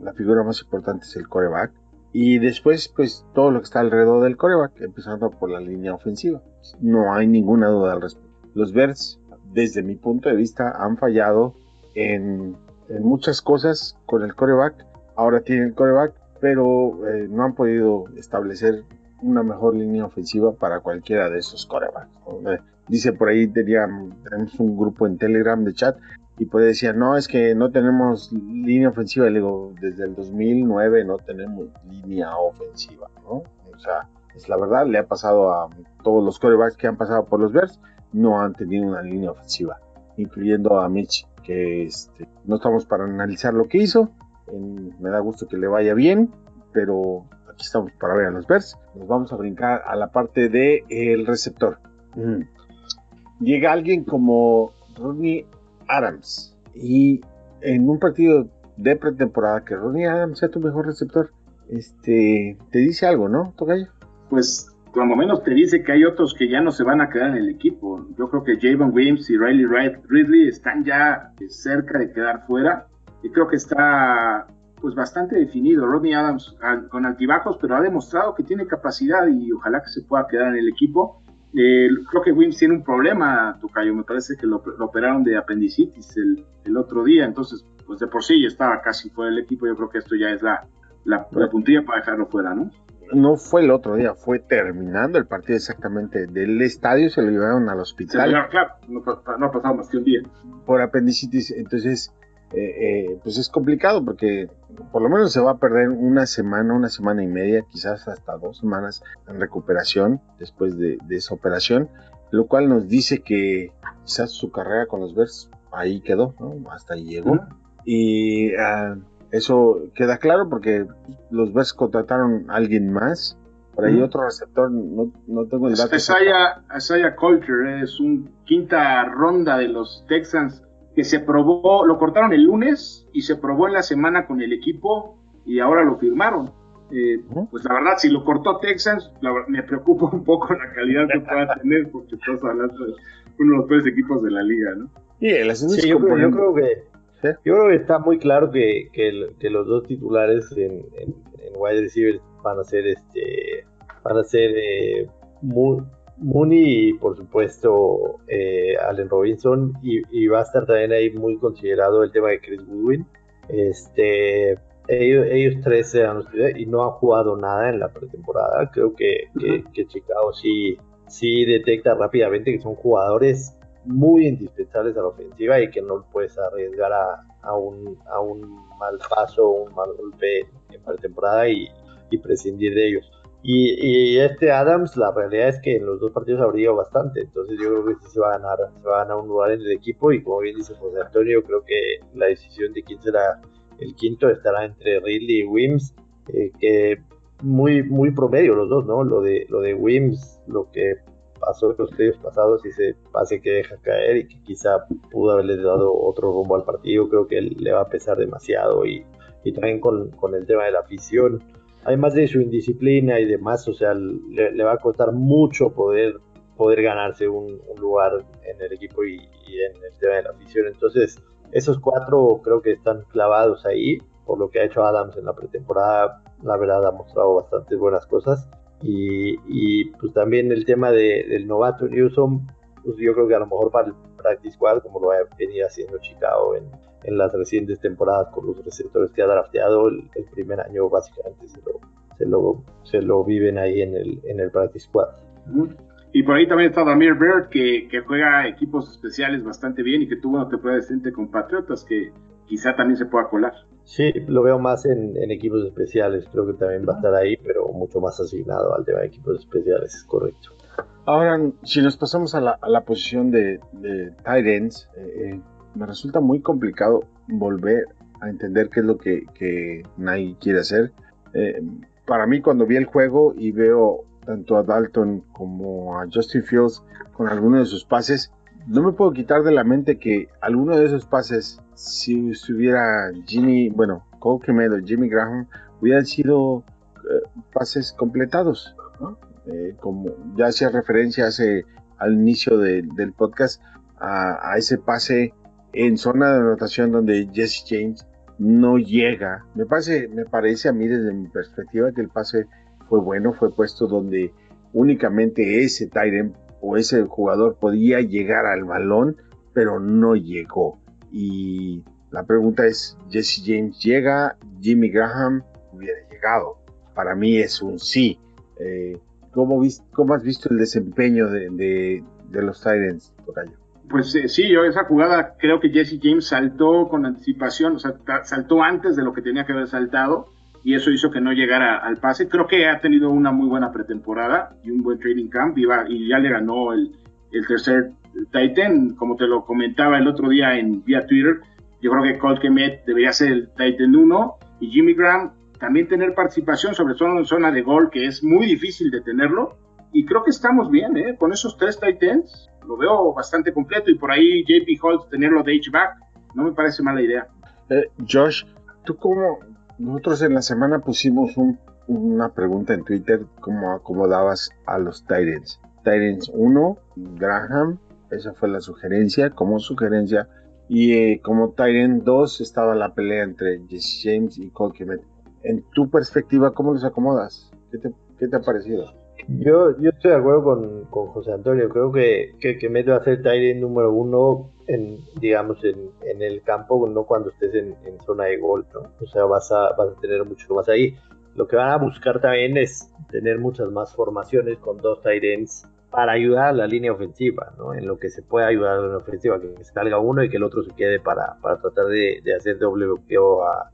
la figura más importante es el coreback. Y después, pues todo lo que está alrededor del coreback, empezando por la línea ofensiva. No hay ninguna duda al respecto. Los Bears, desde mi punto de vista, han fallado en, muchas cosas con el coreback. Ahora tienen el coreback, pero eh, no han podido establecer una mejor línea ofensiva para cualquiera de esos corebacks. Eh, dice por ahí, teníamos, tenemos un grupo en Telegram de chat y ahí decía, no, es que no tenemos línea ofensiva. Le digo, desde el 2009 no tenemos línea ofensiva, ¿no? O sea, es la verdad, le ha pasado a todos los corebacks que han pasado por los Bears, no han tenido una línea ofensiva, incluyendo a Mitch, que este, no estamos para analizar lo que hizo. me da gusto que le vaya bien, pero aquí estamos para ver a los Bears. Nos vamos a brincar a la parte del el receptor. Mm. Llega alguien como Rodney Adams y en un partido de pretemporada que Rodney Adams sea tu mejor receptor, este, te dice algo, ¿no, Tocayo? Pues lo menos te dice que hay otros que ya no se van a quedar en el equipo. Yo creo que Javon Williams y Riley Ridley están ya cerca de quedar fuera. Y creo que está pues bastante definido. Rodney Adams con altibajos, pero ha demostrado que tiene capacidad y ojalá que se pueda quedar en el equipo. Eh, creo que Wims tiene un problema, Tocayo. Me parece que lo, operaron de apendicitis el, otro día, entonces, pues de por sí ya estaba casi fuera del equipo. Yo creo que esto ya es la, la, puntilla para dejarlo fuera, ¿no? No fue el otro día, fue terminando el partido exactamente. Del estadio se lo llevaron al hospital. claro, no, no ha pasado más que un día. Por apendicitis, entonces eh, eh, pues es complicado porque por lo menos se va a perder una semana, una semana y media, quizás hasta dos semanas en recuperación después de, esa operación, lo cual nos dice que quizás su carrera con los Bears ahí quedó, hasta ahí llegó. Y ah, eso queda claro porque los Bears contrataron a alguien más. Por ahí otro receptor, no, tengo el dato. Es un quinta ronda de los Texans que se probó, lo cortaron el lunes y se probó en la semana con el equipo y ahora lo firmaron. Eh, pues la verdad, si lo cortó Texans, me preocupa un poco la calidad que pueda tener, porque estás hablando de uno de los peores equipos de la liga, ¿no? Sí, yo, creo, que yo creo que está muy claro que, que, los dos titulares en, en, wide receiver van a ser este van a ser eh, muy, Mooney y por supuesto eh, Allen Robinson y, va a estar también ahí muy considerado el tema de Chris Goodwin. Este, ellos, tres se han y no han jugado nada en la pretemporada. Creo que, que, Chicago sí, sí detecta rápidamente que son jugadores muy indispensables a la ofensiva y que no puedes arriesgar a, a, un, a un mal paso un mal golpe en pretemporada y, y prescindir de ellos. Y, este Adams, la realidad es que en los dos partidos ha bastante, entonces yo creo que sí se va a ganar, se va a ganar un lugar en el equipo y como bien dice José Antonio, creo que la decisión de quién será el quinto estará entre Ridley y Wims, eh, que muy, muy promedio los dos, ¿no? Lo de, lo de Wims, lo que pasó en los partidos pasados, y ese pase que deja caer y que quizá pudo haberle dado otro rumbo al partido, creo que le va a pesar demasiado y, y también con el tema de la afición además de su indisciplina y demás, o sea, le, va a costar mucho poder, poder ganarse un, lugar en el equipo y, en el tema de la afición. Entonces, esos cuatro creo que están clavados ahí, por lo que ha hecho Adams en la pretemporada, la verdad ha mostrado bastantes buenas cosas. Y, pues también el tema del novato Newsom, pues yo creo que a lo mejor para el practice squad, como lo ha venido haciendo Chicago en, en las recientes temporadas con los receptores que ha drafteado. El, primer año básicamente se lo, se lo, se lo, viven ahí en el, en el practice squad. Y por ahí también está Damir Bird, que, que, juega equipos especiales bastante bien y que tuvo una temporada decente con Patriotas, que quizá también se pueda colar. Sí, lo veo más en, en, equipos especiales, creo que también va a estar ahí, pero mucho más asignado al tema de equipos especiales, es correcto. Ahora, si nos pasamos a la, a la posición de, de tight ends, eh, eh me resulta muy complicado volver a entender qué es lo que, que quiere hacer. Eh, para mí, cuando vi el juego y veo tanto a Dalton como a Justin Fields con algunos de sus pases, no me puedo quitar de la mente que alguno de esos pases, si estuviera Jimmy, bueno, Cole Kemet o Jimmy Graham, hubieran sido eh, pases completados. Eh, como ya hacía referencia hace, al inicio del podcast a, a, ese pase en zona de anotación donde Jesse James no llega. Me parece, me parece a mí desde mi perspectiva que el pase fue bueno, fue puesto donde únicamente ese Tyrant o ese jugador podía llegar al balón, pero no llegó. Y la pregunta es, Jesse James llega, Jimmy Graham hubiera llegado. Para mí es un sí. Eh, ¿cómo, has visto el desempeño de, de, los Tyrants, Tocayo? Pues eh, sí, yo esa jugada creo que Jesse James saltó con anticipación, o sea, saltó antes de lo que tenía que haber saltado y eso hizo que no llegara al pase. Creo que ha tenido una muy buena pretemporada y un buen training camp y, ya le ganó el, el, tercer Titan, como te lo comentaba el otro día en vía Twitter. Yo creo que Colt Kemet debería ser el Titan 1 y Jimmy Graham también tener participación, sobre todo en zona de gol, que es muy difícil de tenerlo. Y creo que estamos bien, ¿eh? Con esos tres Titans lo veo bastante completo y por ahí JP Holt tenerlo de H-back no me parece mala idea. Eh, Josh, tú como nosotros en la semana pusimos una pregunta en Twitter cómo acomodabas a los Titans. Titans 1, Graham, esa fue la sugerencia, como sugerencia. Y eh, como Titan 2 estaba la pelea entre Jesse James y Cole En tu perspectiva, ¿cómo los acomodas? ¿Qué te, qué te ha parecido? Yo, yo estoy de acuerdo con, José Antonio. Creo que, que, que va a ser Tyrion número uno, en, digamos, en, el campo, no cuando estés en, zona de gol, ¿no? O sea, vas a, tener mucho más ahí. Lo que van a buscar también es tener muchas más formaciones con dos Tyrants para ayudar a la línea ofensiva, ¿no? En lo que se pueda ayudar a la ofensiva, que salga uno y que el otro se quede para, tratar de, hacer doble bloqueo a,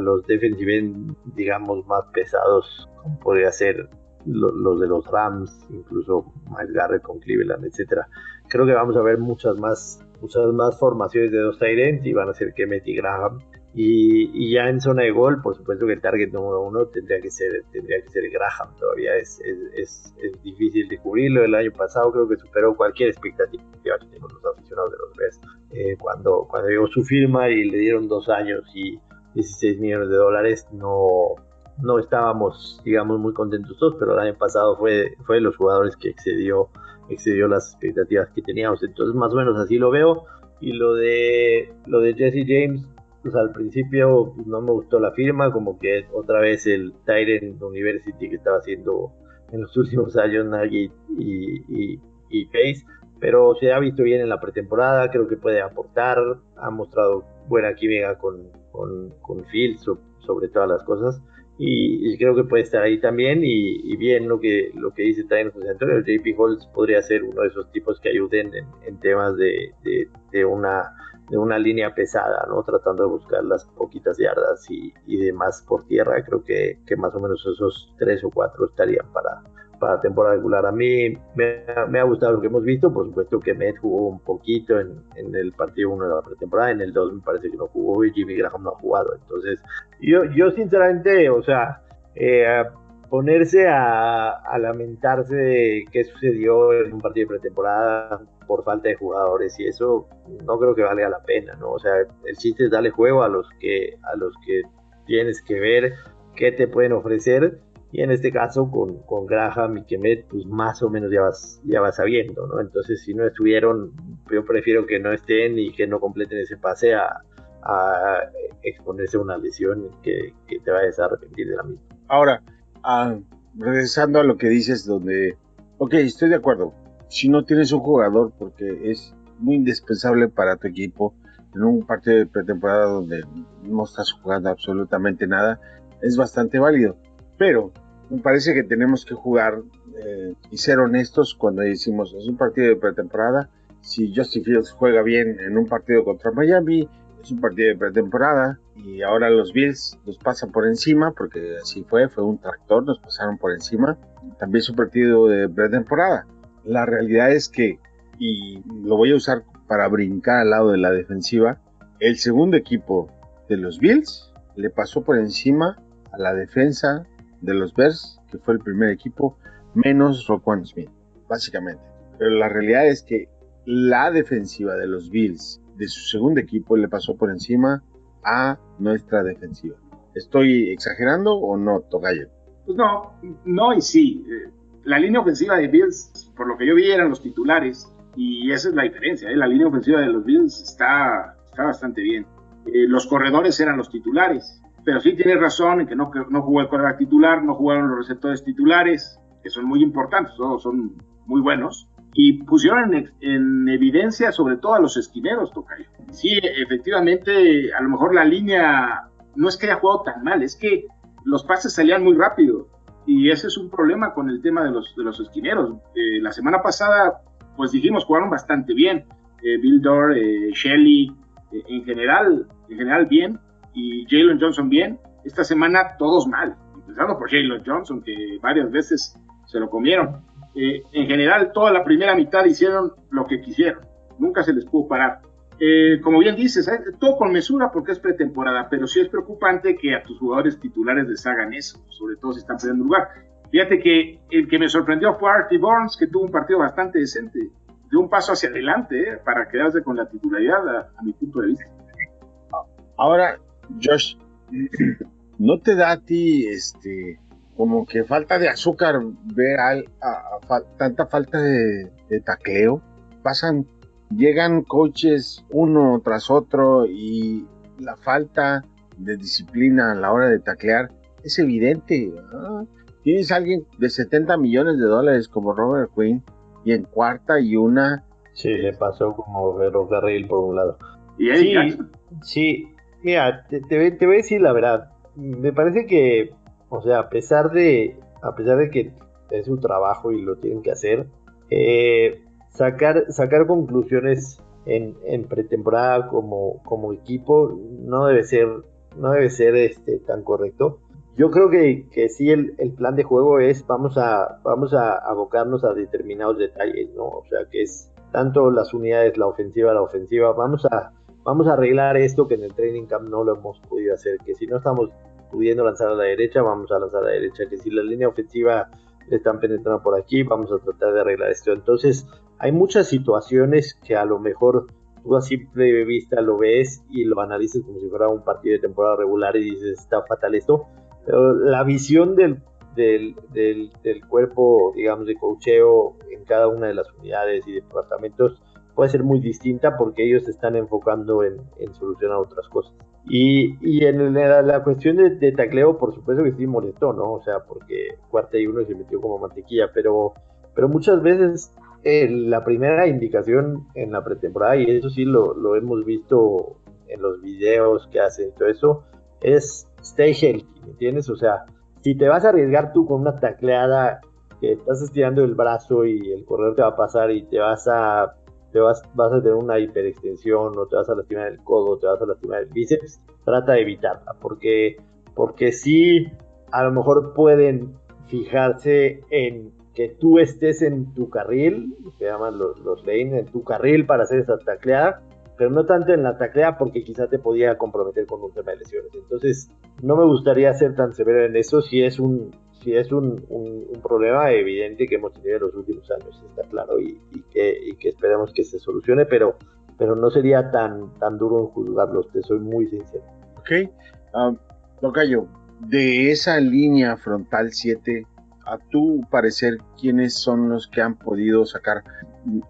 los defensivos, digamos, más pesados, como podría ser los de los Rams, incluso Miles Garrett con Cleveland, etcétera. Creo que vamos a ver muchas más, muchas más formaciones de dos Tyrants y van a ser Kemet y Graham. Y, ya en zona de gol, por supuesto que el target número uno tendría que ser, tendría que ser Graham. Todavía es, es, es, difícil de cubrirlo. El año pasado creo que superó cualquier expectativa que tenemos los aficionados de los Bears. Eh, cuando, cuando llegó su firma y le dieron dos años y 16 millones de dólares, no, no estábamos, digamos, muy contentos todos, pero el año pasado fue, fue de los jugadores que excedió, excedió las expectativas que teníamos. Entonces, más o menos así lo veo. Y lo de, lo de Jesse James, pues al principio pues, no me gustó la firma, como que otra vez el Tyrant University que estaba haciendo en los últimos años Nagy y, y, y Pace, pero se ha visto bien en la pretemporada, creo que puede aportar, ha mostrado buena química con, con, con Fields sobre todas las cosas. Y, creo que puede estar ahí también. Y, bien lo que, lo que dice también José Antonio, JP Holtz podría ser uno de esos tipos que ayuden en, temas de, de, una, de una línea pesada, ¿no? Tratando de buscar las poquitas yardas y, y demás por tierra. Creo que, que más o menos esos tres o cuatro estarían para, para temporada regular. A mí me, ha gustado lo que hemos visto, por supuesto que Met jugó un poquito en, el partido 1 de la pretemporada, en el 2 me parece que no jugó y Jimmy Graham no ha jugado. Entonces, yo, yo sinceramente, o sea, eh, ponerse a, lamentarse de qué sucedió en un partido de pretemporada por falta de jugadores y eso no creo que valga la pena, ¿no? O sea, el chiste es darle juego a los que, a los que tienes que ver qué te pueden ofrecer y en este caso con, con Graham y Kemet, pues más o menos ya vas, ya vas sabiendo, ¿no? Entonces si no estuvieron, yo prefiero que no estén y que no completen ese pase a, exponerse a una lesión que, que, te vayas a arrepentir de la misma. Ahora, ah, regresando a lo que dices, donde, ok, estoy de acuerdo, si no tienes un jugador porque es muy indispensable para tu equipo en un partido de pretemporada donde no estás jugando absolutamente nada, es bastante válido. Pero parece que tenemos que jugar eh, y ser honestos cuando decimos es un partido de pretemporada. Si Justin Fields juega bien en un partido contra Miami, es un partido de pretemporada y ahora los Bills nos pasan por encima, porque así fue, fue un tractor, nos pasaron por encima. También es un partido de pretemporada. La realidad es que, y lo voy a usar para brincar al lado de la defensiva, el segundo equipo de los Bills le pasó por encima a la defensa de los Bears, que fue el primer equipo, menos Roquan Smith, básicamente. Pero la realidad es que la defensiva de los Bills, de su segundo equipo, le pasó por encima a nuestra defensiva. ¿Estoy exagerando o no, Togayo? Pues no, no y sí. Eh, la línea ofensiva de Bills, por lo que yo vi, eran los titulares. Y esa es la diferencia. ¿eh? La línea ofensiva de los Bills está, está bastante bien. Eh, los corredores eran los titulares. Pero sí tienes razón en que no, no jugó el coreback titular, no jugaron los receptores titulares, que son muy importantes, todos son muy buenos. Y pusieron en, evidencia sobre todo a los esquineros, Tocayo. Sí, efectivamente, a lo mejor la línea no es que haya jugado tan mal, es que los pases salían muy rápido. Y ese es un problema con el tema de los, de los esquineros. Eh, la semana pasada, pues dijimos, jugaron bastante bien. Eh, Bill Dorr, eh, Shelley, en general, en general bien y Jalen Johnson bien. Esta semana todos mal, empezando por Jalen Johnson, que varias veces se lo comieron. Eh, en general, toda la primera mitad hicieron lo que quisieron, nunca se les pudo parar. Eh, como bien dices, eh, todo con mesura porque es pretemporada, pero sí es preocupante que a tus jugadores titulares les hagan eso, sobre todo si están perdiendo lugar. Fíjate que el que me sorprendió fue Artie Burns, que tuvo un partido bastante decente, de un paso hacia adelante para quedarse con la titularidad, a, a mi punto de vista. Ahora, Josh, ¿no te da a ti este como que falta de azúcar ver a, tanta falta de, tacleo? Pasan, llegan coches uno tras otro y la falta de disciplina a la hora de taclear es evidente. Tienes a alguien de 70 millones de dólares como Robert Quinn y en cuarta y una. Sí, le pasó como ferrocarril por un lado. ¿Y sí, sí, Mira, te, voy a decir la verdad. Me parece que, o sea, a pesar de, a pesar de que es su trabajo y lo tienen que hacer, eh, sacar, conclusiones en, pretemporada como, equipo no debe ser, no debe ser este, tan correcto. Yo creo que, que sí el, plan de juego es vamos a, vamos a abocarnos a determinados detalles, ¿no? O sea, que es tanto las unidades, la ofensiva, la ofensiva, vamos a, vamos a arreglar esto que en el training camp no lo hemos podido hacer, que si no estamos pudiendo lanzar a la derecha, vamos a lanzar a la derecha, que si la línea ofensiva están penetrando por aquí, vamos a tratar de arreglar esto. Entonces, hay muchas situaciones que a lo mejor tú a simple vista lo ves y lo analizas como si fuera un partido de temporada regular y dices, está fatal esto, pero la visión del, del, del, del cuerpo, digamos, de cocheo en cada una de las unidades y departamentos, puede ser muy distinta porque ellos se están enfocando en, solucionar otras cosas. Y, y en la, cuestión de, tacleo, por supuesto que sí molestó, ¿no? O sea, porque cuarta y uno se metió como mantequilla, pero, pero muchas veces eh, la primera indicación en la pretemporada, y eso sí lo, lo hemos visto en los videos que hacen todo eso, es stay healthy, ¿me entiendes? O sea, si te vas a arriesgar tú con una tacleada que estás estirando el brazo y el corredor te va a pasar y te vas a te vas, a tener una hiperextensión o te vas a lastimar el codo, te vas a lastimar el bíceps, trata de evitarla, porque, porque sí, a lo mejor pueden fijarse en que tú estés en tu carril, que llaman los, los lanes, en tu carril para hacer esa tacleada, pero no tanto en la tacleada porque quizá te podía comprometer con un tema de lesiones. Entonces, no me gustaría ser tan severo en eso si es un, si es un, problema evidente que hemos tenido en los últimos años, está claro, y, que, y esperemos que se solucione, pero, pero no sería tan, tan duro en juzgarlos, te soy muy sincero. Ok, um, Tocayo, de esa línea frontal 7, a tu parecer, ¿quiénes son los que han podido sacar?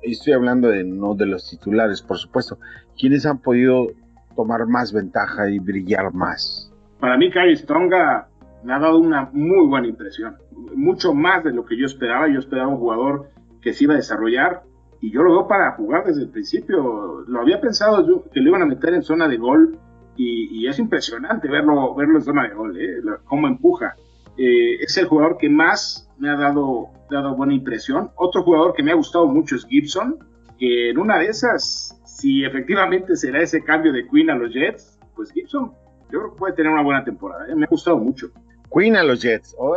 Estoy hablando de no de los titulares, por supuesto. ¿Quiénes han podido tomar más ventaja y brillar más? Para mí, Kai Stronga me ha dado una muy buena impresión. Mucho más de lo que yo esperaba. Yo esperaba un jugador que se iba a desarrollar y yo lo veo para jugar desde el principio. Lo había pensado que lo iban a meter en zona de gol y, es impresionante verlo, verlo en zona de gol, ¿eh? cómo empuja. Eh, es el jugador que más me ha dado, dado buena impresión. Otro jugador que me ha gustado mucho es Gibson, que en una de esas, si efectivamente será ese cambio de Queen a los Jets, pues Gibson yo creo que puede tener una buena temporada. ¿eh? Me ha gustado mucho. Queen a los Jets. Oh,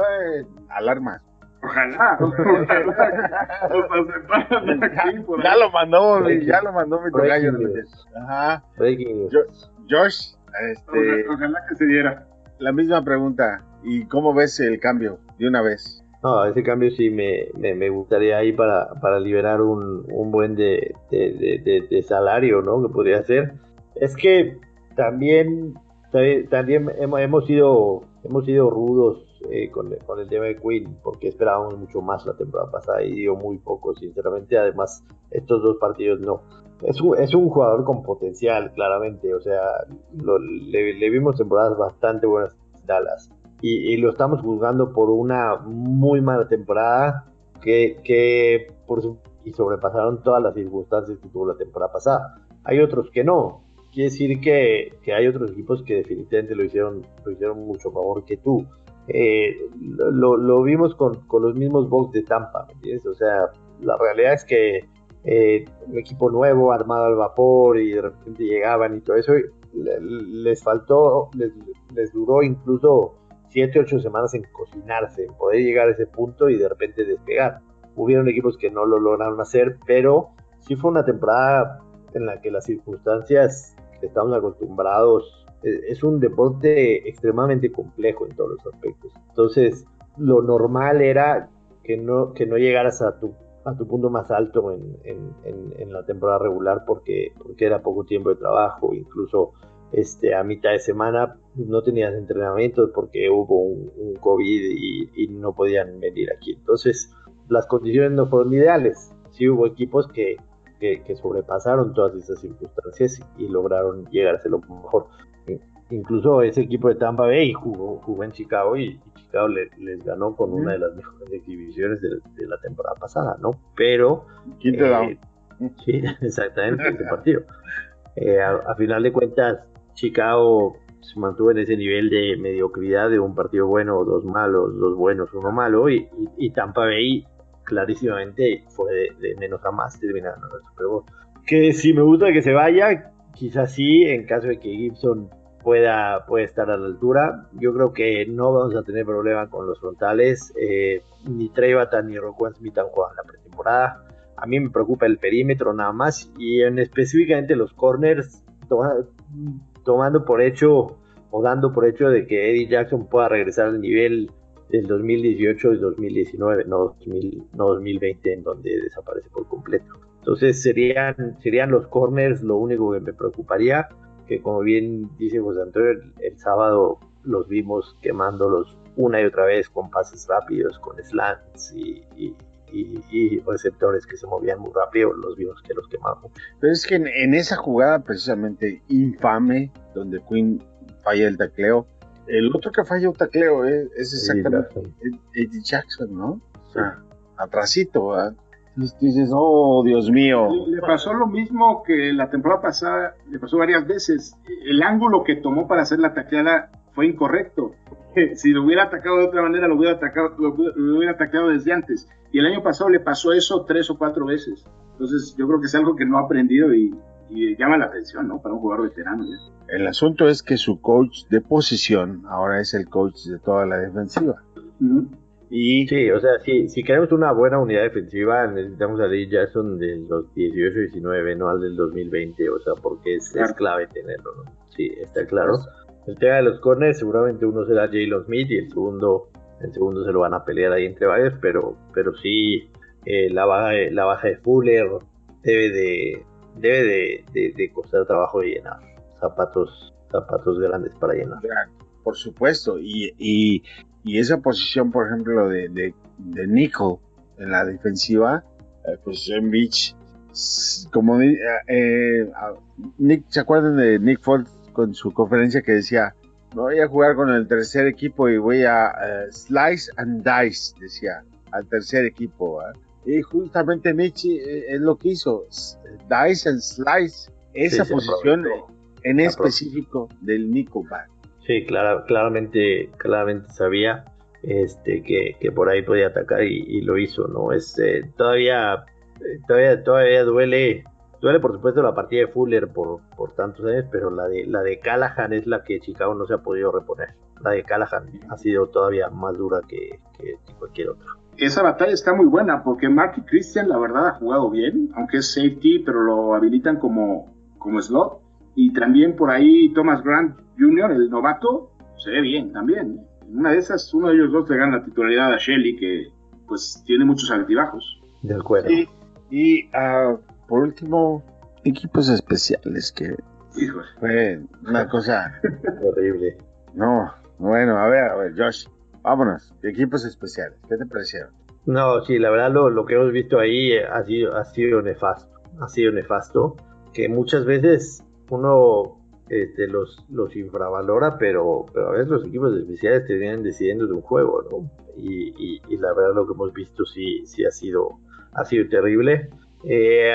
alarma. Ojalá. ya lo mandó, ya lo mandó mi tocayo. Ajá. Josh, este, ojalá que se diera. La misma pregunta. ¿Y cómo ves el cambio de una vez? No, ese cambio sí me, me, gustaría ahí para, para liberar un, un buen de, de, de, salario, ¿no? Que podría ser. Es que también, también hemos, hemos sido hemos sido rudos eh, con, el tema de Queen porque esperábamos mucho más la temporada pasada y dio muy poco, sinceramente. Además, estos dos partidos no. Es un, es un jugador con potencial, claramente. O sea, le, vimos temporadas bastante buenas Dallas y, lo estamos juzgando por una muy mala temporada que, que por y sobrepasaron todas las circunstancias que tuvo la temporada pasada. Hay otros que no, quiere decir que, que, hay otros equipos que definitivamente lo hicieron, lo hicieron mucho mejor que tú. Eh, lo, lo, vimos con, con, los mismos Bucks de Tampa, ¿me entiendes? O sea, la realidad es que eh, un equipo nuevo, armado al vapor y de repente llegaban y todo eso, les faltó, les, les duró incluso 7, 8 semanas en cocinarse, en poder llegar a ese punto y de repente despegar. Hubieron equipos que no lo lograron hacer, pero sí fue una temporada en la que las circunstancias estamos acostumbrados. E, es un deporte extremadamente complejo en todos los aspectos. Entonces, lo normal era que no, que no llegaras a tu, a tu punto más alto en, en, la temporada regular porque, porque era poco tiempo de trabajo. Incluso este, a mitad de semana no tenías entrenamientos porque hubo un, COVID y, y, no podían venir aquí. Entonces, las condiciones no fueron ideales. Sí hubo equipos que, que, sobrepasaron todas esas circunstancias y lograron llegar a ser lo mejor. Incluso ese equipo de Tampa Bay jugó, jugó en Chicago y, Chicago les ganó con una de las mejores exhibiciones de, la temporada pasada, ¿no? Pero... Eh, sí, exactamente, ese partido. Eh, a, final de cuentas, Chicago se mantuvo en ese nivel de mediocridad de un partido bueno, dos malos, dos buenos, uno malo, y, y Tampa Bay clarísimamente fue de, menos a más terminando el Super. Que si me gusta que se vaya, quizás sí, en caso de que Gibson pueda, pueda estar a la altura. Yo creo que no vamos a tener problema con los frontales. Eh, ni Trevata ni Roquan Smith han jugado en la pretemporada. A mí me preocupa el perímetro nada más y en específicamente los corners, tomando por hecho o dando por hecho de que Eddie Jackson pueda regresar al nivel del 2018 y 2019, no, 2020 en donde desaparece por completo. Entonces serían, serían los corners lo único que me preocuparía, que como bien dice José Antonio, el, sábado los vimos quemándolos una y otra vez con pases rápidos, con slants y, y, receptores que se movían muy rápido, los vimos que los quemamos. Pero es que en, esa jugada precisamente infame, donde Quinn falla el tacleo, el otro que falla un tacleo es, exactamente Eddie Jackson, ¿no? O sea, atrasito, dices, oh, Dios mío. Le, pasó lo mismo que la temporada pasada, le pasó varias veces. El ángulo que tomó para hacer la tacleada fue incorrecto. Si lo hubiera atacado de otra manera, lo hubiera atacado, lo, hubiera atacado desde antes. Y el año pasado le pasó eso tres o cuatro veces. Entonces, yo creo que es algo que no ha aprendido y, llama la atención, ¿no? Para un jugador veterano. El asunto es que su coach de posición ahora es el coach de toda la defensiva. Y sí, o sea, si, si queremos una buena unidad defensiva, necesitamos a Lee Jackson de los 18-19, no al del 2020, o sea, porque es, clave tenerlo, ¿no? Sí, está claro. El tema de los corners, seguramente uno será Jalen Smith y el segundo, el segundo se lo van a pelear ahí entre varios, pero, pero sí, eh, la, baja de, la baja de Fuller debe de, debe de, costar trabajo llenar. Zapatos, zapatos grandes para llenar. Por supuesto, y, esa posición, por ejemplo, de, de, Nickel en la defensiva, eh, pues en Beach, eh, eh, Nick, ¿se acuerdan de Nick Foles con su conferencia que decía, voy a jugar con el tercer equipo y voy a slice and dice, decía, al tercer equipo. Y justamente Mitch es lo que hizo, dice and slice, esa posición en específico del nickelback. Sí, claramente, claramente sabía este, que, por ahí podía atacar y, lo hizo, ¿no? Este, todavía, todavía, todavía duele, duele por supuesto la partida de Fuller por, por tantos años, pero la de, la de Callahan es la que Chicago no se ha podido reponer. La de Callahan ha sido todavía más dura que, cualquier otra. Esa batalla está muy buena porque Marky Christian la verdad ha jugado bien, aunque es safety, pero lo habilitan como, como slot. Y también por ahí Thomas Grant Jr., el novato, se ve bien también. En una de esas, uno de ellos dos le gana la titularidad a Shelly, que pues tiene muchos altibajos. De acuerdo. Y, ah, por último, equipos especiales, que fue una cosa horrible. No, bueno, a ver, a ver, Josh, vámonos. Equipos especiales, ¿qué te parecieron? No, sí, la verdad lo, que hemos visto ahí ha sido, ha nefasto. Ha sido nefasto. Que muchas veces uno este, los, infravalora, pero, a veces los equipos especiales terminan decidiendo de un juego, ¿no? Y, la verdad lo que hemos visto sí, sí ha, sido, ha sido terrible. Eh,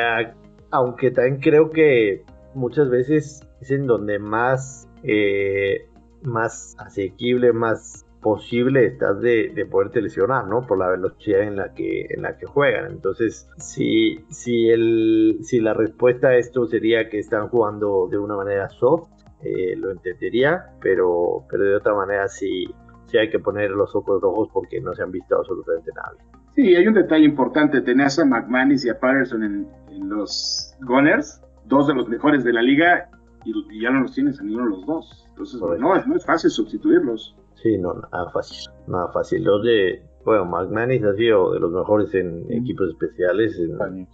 aunque también creo que muchas veces es en donde más, eh, más asequible, más posible estás de, de poderte lesionar, ¿no? Por la velocidad en la que, en la que juegan. Entonces, si, si, el, si la respuesta a esto sería que están jugando de una manera soft, eh, lo entendería, pero, pero de otra manera sí, sí hay que poner los ojos rojos porque no se han visto absolutamente nada. Sí, hay un detalle importante. Tenías a McManus y a Patterson en, en los Gunners, dos de los mejores de la liga, y, ya no los tienes a ninguno de los dos. Entonces, no, no es fácil sustituirlos. Sí, no, nada fácil. Nada fácil. Los de. Bueno, McManus ha sido de los mejores en equipos especiales en,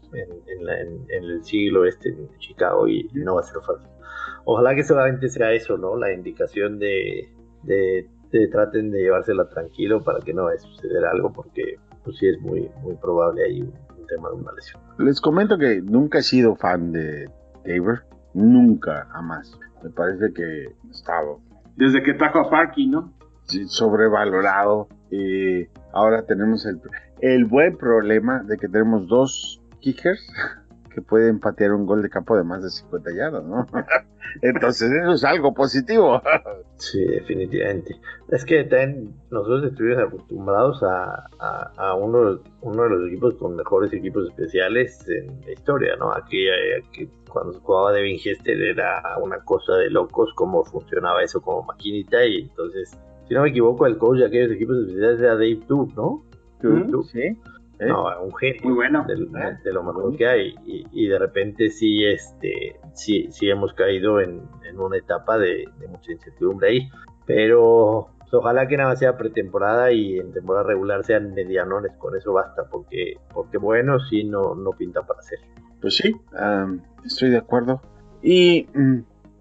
el siglo este en Chicago y no va a ser fácil. Ojalá que solamente sea eso, ¿no? La indicación de, de, traten de llevársela tranquilo para que no vaya a suceder algo, porque pues sí es muy, muy probable ahí un, tema de una lesión. Les comento que nunca he sido fan de Tabor, nunca, jamás. Me parece que estaba... Desde que trajo a Parky, ¿no? Sobrevalorado. Y ahora tenemos el, el buen problema de que tenemos dos kickers que pueden patear un gol de campo de más de 50 yardas, ¿no? Entonces eso es algo positivo. Sí, definitivamente. Es que nosotros estuvimos acostumbrados a, a, uno, uno, de los equipos con mejores equipos especiales en la historia, ¿no? Aquí, aquí cuando jugaba de Hester era una cosa de locos cómo funcionaba eso como maquinita y entonces si no me equivoco, el coach de aquellos equipos especiales era Dave Tube, ¿no? Sí. ¿Eh? No, un genio. Muy bueno. De, lo mejor que hay. Y, de repente sí, este, sí, sí hemos caído en, una etapa de, mucha incertidumbre ahí. Pero pues, ojalá que nada sea pretemporada y en temporada regular sean medianones. Con eso basta, porque, porque bueno, sí no, no pinta para hacer. Pues sí, estoy de acuerdo. Y mm,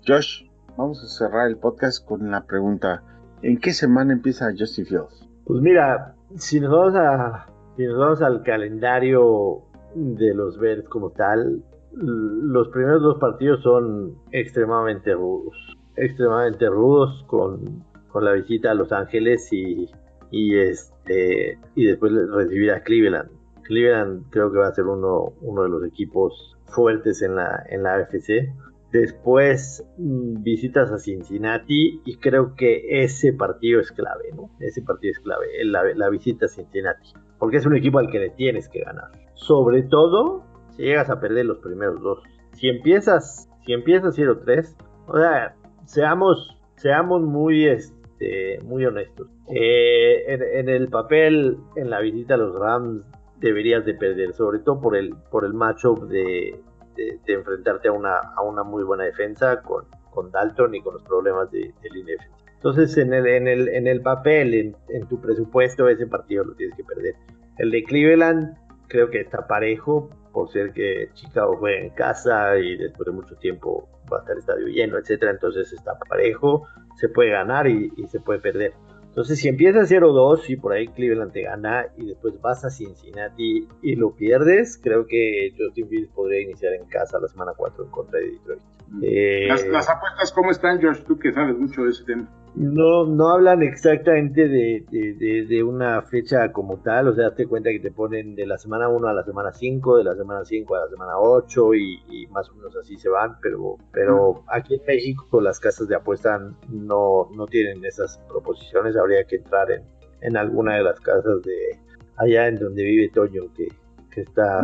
Josh, vamos a cerrar el podcast con la pregunta. ¿En qué semana empieza Justin Fields? Pues mira, si nos vamos a si nos vamos al calendario de los Bears como tal, los primeros dos partidos son extremadamente rudos. Extremadamente rudos con, la visita a Los Ángeles y, y, este, y después recibir a Cleveland. Cleveland creo que va a ser uno, uno de los equipos fuertes en la, en la AFC. Después mm, visitas a Cincinnati y creo que ese partido es clave, ¿no? Ese partido es clave, la, la visita a Cincinnati. Porque es un equipo al que le tienes que ganar. Sobre todo si llegas a perder los primeros dos. Si empiezas, si empiezas 0-3, o sea, seamos, seamos muy, este, muy honestos. Eh, en, el papel, en la visita a los Rams, deberías de perder, sobre todo por el, por el matchup de, de, enfrentarte a una, a una muy buena defensa con, con Dalton y con los problemas de, de línea Entonces, en el, en el, en el papel, en, en, tu presupuesto, ese partido lo tienes que perder. El de Cleveland creo que está parejo, por ser que Chicago juega en casa y después de mucho tiempo va a estar el estadio lleno, etcétera. Entonces está parejo, se puede ganar y, y se puede perder. Entonces, si empieza 0-2 y por ahí Cleveland te gana y después vas a Cincinnati y lo pierdes, creo que Justin Fields podría iniciar en casa la semana 4 en contra de Detroit. Eh, las, apuestas, ¿cómo están, George? Tú que sabes mucho de ese tema. No, no hablan exactamente de, una fecha como tal, o sea, te cuenta que te ponen de la semana 1 a la semana 5, de la semana 5 a la semana 8 y, más o menos así se van, pero, pero aquí en México las casas de apuestas no, no tienen esas proposiciones, habría que entrar en, en alguna de las casas de allá en donde vive Toño, que, que está...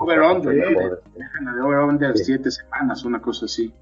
Over-under, de over-under 7 semanas, una cosa así.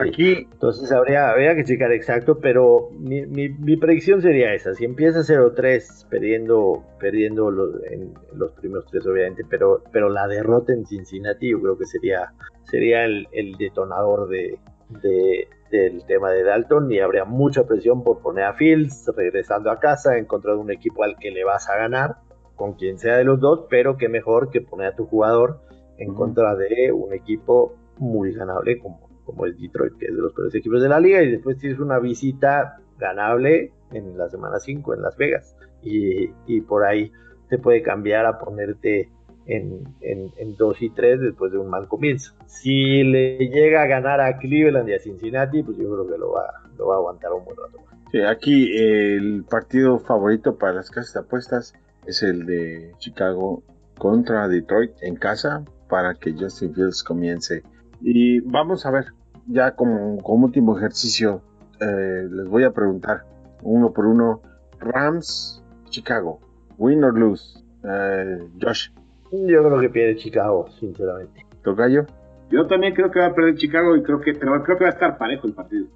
Aquí, entonces habría, habría que checar exacto, pero mi, mi, predicción sería esa. Si empieza 0-3 perdiendo, perdiendo los, en los primeros tres, obviamente, pero, pero la derrota en Cincinnati yo creo que sería, sería el, el detonador de, de, del tema de Dalton y habría mucha presión por poner a Fields regresando a casa en contra de un equipo al que le vas a ganar, con quien sea de los dos, pero que mejor que poner a tu jugador en contra de un equipo muy ganable como como es Detroit, que es de los peores equipos de la liga, y después tienes una visita ganable en la semana 5 en Las Vegas. Y, por ahí te puede cambiar a ponerte en, en, 2 y 3 después de un mal comienzo. Si le llega a ganar a Cleveland y a Cincinnati, pues yo creo que lo va, lo va a aguantar un buen rato. Sí, aquí el partido favorito para las casas de apuestas es el de Chicago contra Detroit en casa para que Justin Fields comience y vamos a ver, ya como, como último ejercicio, eh, les voy a preguntar uno por uno. Rams, Chicago, win or lose. Eh, Josh. Yo creo que pierde Chicago, sinceramente. ¿Tocayo? Yo también creo que va a perder Chicago y creo que, pero creo que va a estar parejo el partido.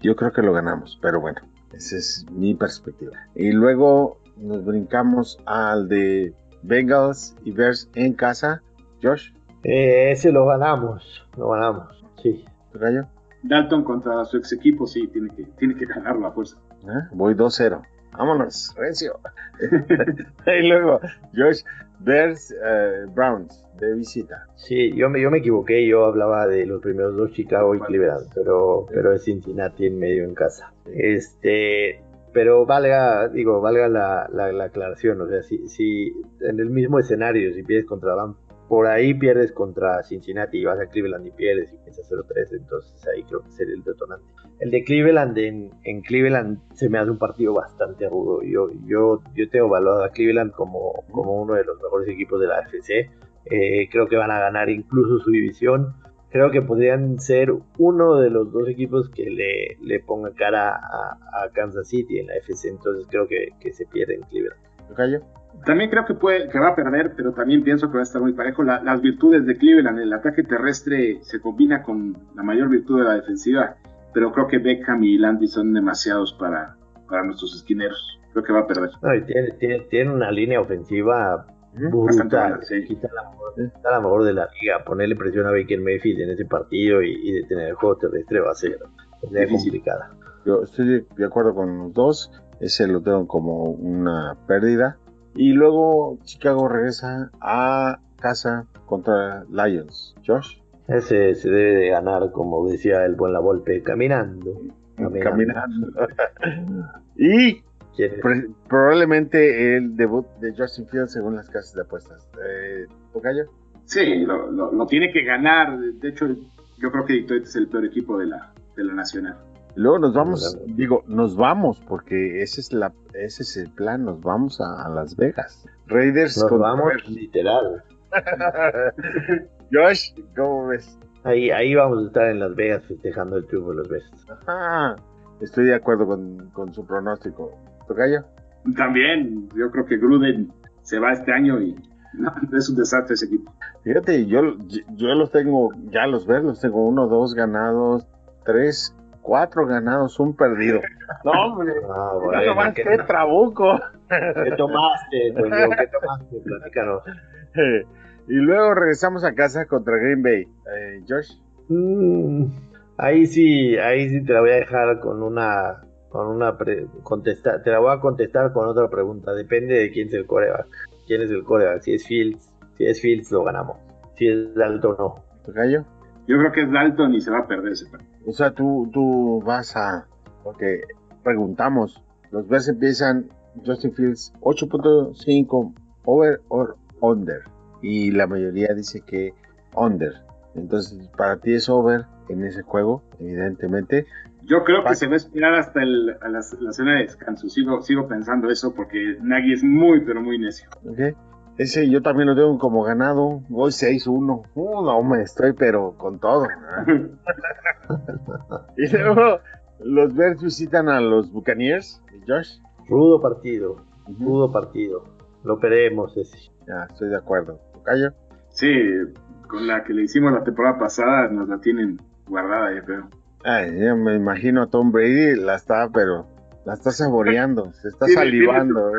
Yo creo que lo ganamos, pero bueno, esa es mi perspectiva. Y luego nos brincamos al de Bengals y Bears en casa. Josh. Eh, ese lo ganamos, lo ganamos, sí. ¿Gallo? Dalton contra su ex equipo, sí, tiene que, tiene que ganarlo a fuerza. ¿Eh? Voy 2-0. Vámonos, Rencio. y luego, Josh, Bears, eh, Browns, de visita. Sí, yo me, yo me equivoqué, yo hablaba de los primeros dos, Chicago y Cleveland, pero, pero es Cincinnati en medio en casa. Este, pero valga, digo, valga la, la, aclaración, o sea, si, si en el mismo escenario, si pides contra Rams, por ahí pierdes contra Cincinnati y vas a Cleveland y pierdes y piensas 0-3, entonces ahí creo que sería el detonante. El de Cleveland, en, Cleveland se me hace un partido bastante rudo. Yo, yo, yo tengo evaluado a Cleveland como, como uno de los mejores equipos de la AFC. Eh, creo que van a ganar incluso su división. Creo que podrían ser uno de los dos equipos que le, le ponga cara a, Kansas City en la AFC. Entonces creo que, que se pierde en Cleveland. ¿Callo? También creo que, puede, que va a perder, pero también pienso que va a estar muy parejo. las virtudes de Cleveland, el ataque terrestre se combina con la mayor virtud de la defensiva, pero creo que Beckham y Landy son demasiados para, para nuestros esquineros. Creo que va a perder. tiene, tiene, una línea ofensiva brutal. Quita la, mejor de la liga. Ponerle presión a Baker Mayfield en ese partido y, detener el juego terrestre va a ser, complicada. Yo estoy de acuerdo con los dos. Ese lo tengo como una pérdida y luego Chicago regresa a casa contra Lions. Josh. Ese se debe de ganar, como decía el buen La Volpe, caminando. Caminando. y probablemente el debut de Justin Fields según las casas de apuestas. Eh, ¿Tocayo? Sí, lo, tiene que ganar. De hecho, yo creo que Detroit es el peor equipo de la, de la Nacional. Luego nos vamos, digo, nos vamos, porque ese es la, ese es el plan, nos vamos a, Las Vegas. Raiders nos vamos literal. Josh, ¿cómo ves? Ahí, ahí vamos a estar en Las Vegas festejando el triunfo de los Bears. Estoy de acuerdo con, con su pronóstico. ¿Tocayo? También, yo creo que Gruden se va este año y es un desastre ese equipo. Fíjate, yo, yo los tengo, ya los Bears los tengo uno, dos ganados, tres, cuatro ganados, un perdido. No, hombre, ah, bueno, qué, trabuco. ¿Qué tomaste, ¿Qué tomaste? Platícanos. y luego regresamos a casa contra Green Bay. Eh, Josh. Mm, ahí sí, ahí sí te la voy a dejar con una, con una contestar, te la voy a contestar con otra pregunta. Depende de quién es el coreback. ¿Quién es el coreback? Si es Fields, si es Fields lo ganamos. Si es Dalton no. ¿Tocayo? Yo creo que es Dalton y se va a perder ese partido. O sea, tú, tú vas a. Porque preguntamos. Los Bears empiezan Justin Fields 8.5 over or under. Y la mayoría dice que under. Entonces, para ti es over en ese juego, evidentemente. Yo creo que se va a esperar hasta la, la, zona de descanso. Sigo, sigo pensando eso porque Nagy es muy, pero muy necio. Okay. Ese yo también lo tengo como ganado. Voy 6-1. Uh, no, me estoy, pero con todo. y luego los Bears visitan a los Buccaneers. Josh. Rudo partido. Rudo partido. Lo veremos ese. Ya, estoy de acuerdo. ¿Callo? Sí, con la que le hicimos la temporada pasada nos la tienen guardada, ya creo. Ay, ya me imagino a Tom Brady, la está, pero la está saboreando, se está salivando.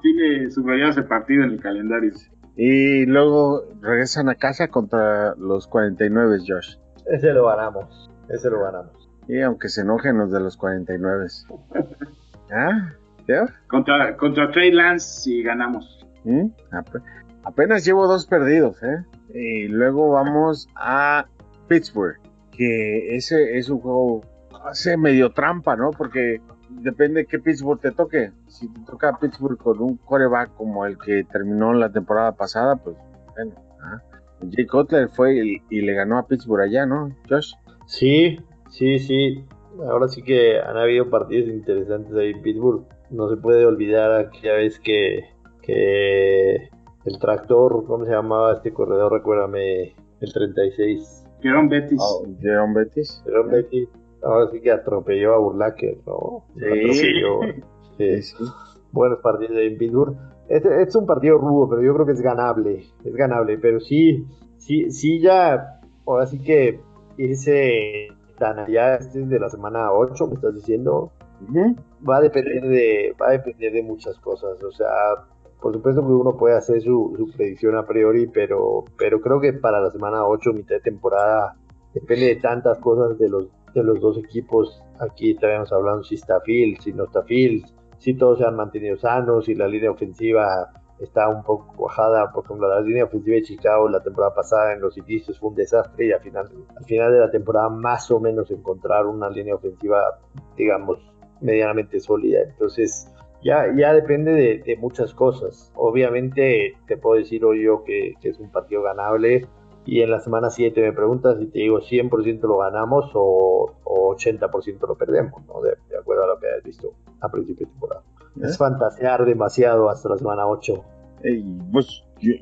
Tiene, ¿eh? subrayado ese partido en el calendario. Y luego regresan a casa contra los 49, Josh. Ese lo ganamos, ese lo ganamos. Y aunque se enojen los de los 49. ¿Ah? Contra, contra Trey Lance y ganamos. ¿Mm? Apenas llevo dos perdidos, ¿eh? Y luego vamos a Pittsburgh, que ese es un juego, hace medio trampa, ¿no? Porque depende de qué Pittsburgh te toque. Si te toca Pittsburgh con un coreback como el que terminó la temporada pasada, pues bueno. Jake Cutler fue y, le ganó a Pittsburgh allá, ¿no, Josh? Sí, sí, sí. Ahora sí que han habido partidos interesantes ahí en Pittsburgh. No se puede olvidar aquella vez que, que el tractor, ¿cómo se llamaba este corredor? Recuérdame, el 36. Jerome Betis. Oh, Jerome Betis. Jerome Betis ahora sí que atropelló a Burlaker, ¿no? Sí. sí. Buenos partidos de Pittsburgh. Este, es un partido rudo, pero yo creo que es ganable. Es ganable, pero sí, sí, sí ya, ahora sí que irse tan allá, este es de la semana 8, me estás diciendo. Va a depender de, va a depender de muchas cosas. O sea, por supuesto que uno puede hacer su, su predicción a priori, pero, pero creo que para la semana 8, mitad de temporada, depende de tantas cosas de los de los dos equipos. Aquí estaremos hablando si está Fields, si no está Fields, si todos se han mantenido sanos, si la línea ofensiva está un poco cuajada. Por ejemplo, la línea ofensiva de Chicago la temporada pasada en los inicios fue un desastre y al final, al final de la temporada más o menos encontraron una línea ofensiva, digamos, medianamente sólida. Entonces, ya, ya depende de, muchas cosas. Obviamente te puedo decir hoy yo que es un partido ganable y en la semana 7 me preguntas si te digo 100% lo ganamos o, 80% lo perdemos, ¿no? De, acuerdo a lo que has visto a principio de temporada. ¿Eh? Es fantasear demasiado hasta la semana 8. pues yo,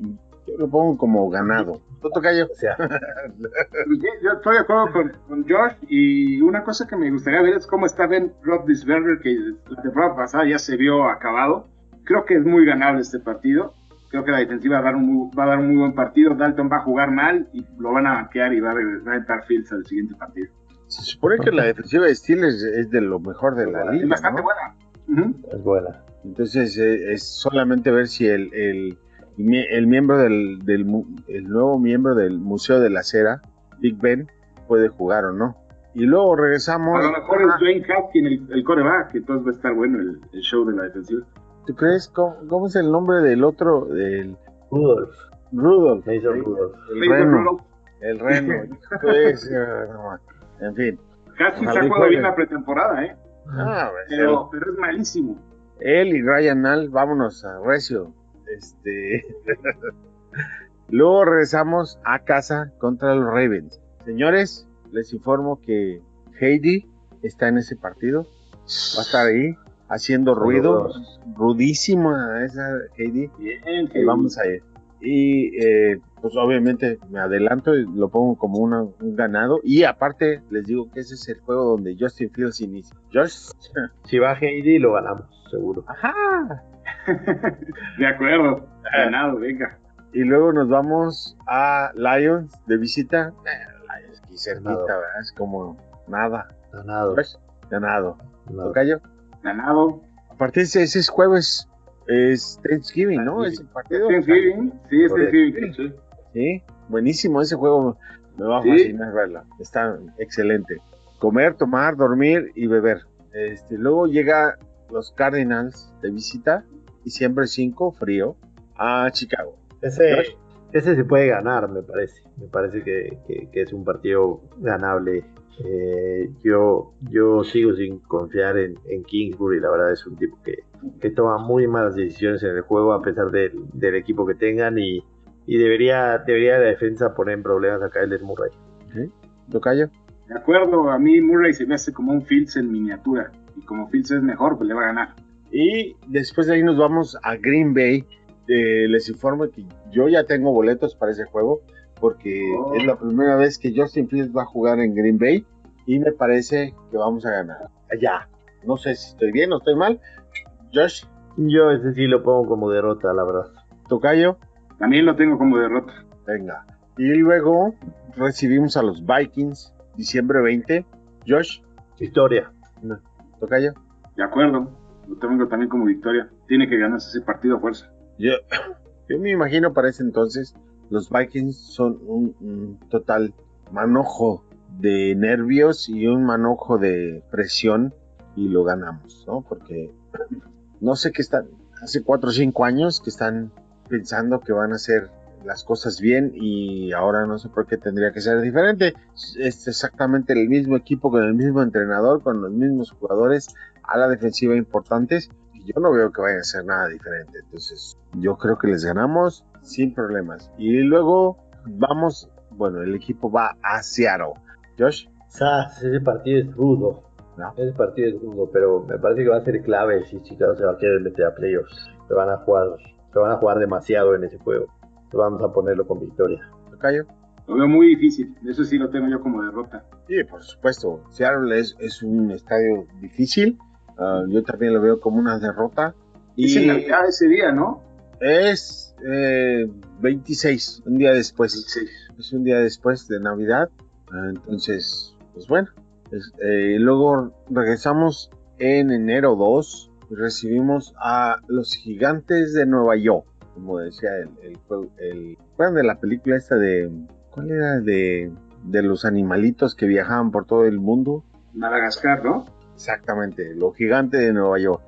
lo pongo como ganado. ¿Tú callo? O sea. yo estoy de acuerdo con, con, Josh y una cosa que me gustaría ver es cómo está Ben Roethlisberger que la temporada pasada ya se vio acabado. Creo que es muy ganable este partido creo que la defensiva va a dar un muy, va a dar un muy buen partido. Dalton va a jugar mal y lo van a banquear y va a reventar Fields al siguiente partido. Se supone que la defensiva de Steelers es de lo mejor de la liga. Es bastante buena. Es buena. Entonces eh, es solamente ver si el, el, el miembro del, del el nuevo miembro del Museo de la Cera, Big Ben, puede jugar o no. Y luego regresamos. A lo mejor es Dwayne Haskins el, el coreback, entonces va a estar bueno el, el show de la defensiva. ¿Tú crees? ¿Cómo, es el nombre del otro? Del... Rudolf. Rudolf. Rudolf. El reno. El reno. pues, en fin. Casi se ha jugado bien la pretemporada, ¿eh? Ah, pues, pero, pero es malísimo. Él y Ryan Nall, vámonos a Recio. Este. Luego regresamos a casa contra los Ravens. Señores, les informo que Heidi está en ese partido. Va a estar ahí haciendo ruido. Rudísima esa KD. Bien, Y vamos a ir. Y eh, pues obviamente me adelanto y lo pongo como una- un ganado. Y aparte les digo que ese es el juego donde Justin Fields inicia. Josh. Si va Heidi, lo ganamos, seguro. Ajá. De acuerdo. Ganado, venga. Y luego nos vamos a Lions de visita. Eh, Lions aquí cerquita. ¿verdad? Es como nada. Ganado. Josh, ganado. ganado. Tocayo. Ganado. A partir de ese es jueves. Es Thanksgiving, ¿no? Thanksgiving. Ese partido. Thanksgiving. Sí, es. Thanksgiving. Sí. Sí, buenísimo ese juego. Me va a Sí. fascinar verlo. Está excelente. Comer, tomar, dormir y beber. Este, luego llega los Cardinals de visita, diciembre 5, frío, a Chicago. Ese, ese se puede ganar, me parece. Me parece que, que- que es un partido ganable. Eh, yo, yo sigo sin confiar en, en Kingsbury. La verdad es un tipo que, que toma muy malas decisiones en el juego a pesar del, del equipo que tengan y, y debería, debería la defensa poner en problemas a Kyler Murray. Tocayo. De acuerdo, a mí Murray se me hace como un Fields en miniatura. Y como Fields es mejor, pues le va a ganar. Y después de ahí nos vamos a Green Bay. Eh, les informo que yo ya tengo boletos para ese juego porque Oh. es la primera vez que Justin Fields va a jugar en Green Bay y me parece que vamos a ganar. Allá. No sé si estoy bien o estoy mal. Josh, Yo ese sí lo pongo como derrota, la verdad. Tocayo, También lo tengo como derrota. venga. Y luego recibimos a los Vikings, diciembre 20. Josh, Victoria. Tocayo. De acuerdo. Lo tengo también como victoria. Tiene que ganarse ese partido a fuerza. Yo, yo me imagino para ese entonces los Vikings son un, total manojo de nervios y un manojo de presión y lo ganamos, ¿no? Porque no sé qué están, hace cuatro o cinco años que están pensando que van a hacer las cosas bien y ahora no sé por qué tendría que ser diferente. Es exactamente el mismo equipo con el mismo entrenador, con los mismos jugadores a la defensiva importantes y yo no veo que vayan a hacer nada diferente. Entonces, yo creo que les ganamos sin problemas. Y luego vamos, bueno, el equipo va a Seattle. Josh, Sas, ese partido es rudo. No. Ese partido es rudo, pero me parece que va a ser clave si Chicago se va a querer meter a playoffs. Se van a jugar, se van a jugar demasiado en ese juego. Vamos a ponerlo con victoria. Tocayo. Lo veo muy difícil. Eso sí lo tengo yo como derrota. Sí, por supuesto. Seattle es, es un estadio difícil. Ah, yo también lo veo como una derrota. Es en Navidad ese día, ¿no? Es eh, 26, un día después. Es un día después de Navidad. Ah, Entonces, pues bueno. Es- eh, luego regresamos en enero 2 y recibimos a los gigantes de Nueva York. Como decía el, el, el- ¿recuerdan de la película esta de. ¿Cuál era? De, de los animalitos que viajaban por todo el mundo. Madagascar, ¿no? Exactamente, los gigantes de Nueva York.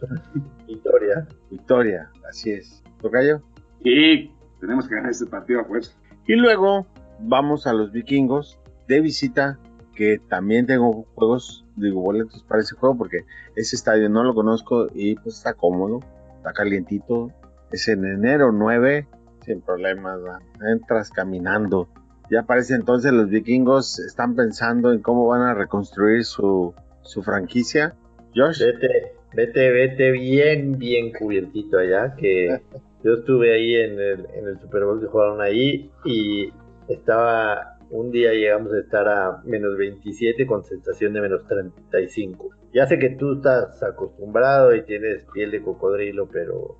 Victoria. Victoria, así es. ¿Tocayo? Sí, tenemos que ganar este partido a fuerza. Y luego vamos a los vikingos de visita, que también tengo juegos, digo, boletos para ese juego, porque ese estadio no lo conozco y pues está cómodo, está calientito. Es en enero 9, sin problemas, entras caminando. Ya parece entonces los vikingos están pensando en cómo van a reconstruir su, su franquicia. Josh, Vete, vete, vete bien, bien cubiertito allá. Que yo estuve ahí en el, en el Super Bowl que jugaron ahí y estaba. Un día llegamos a estar a menos 27 con sensación de menos 35. Ya sé que tú estás acostumbrado y tienes piel de cocodrilo, pero,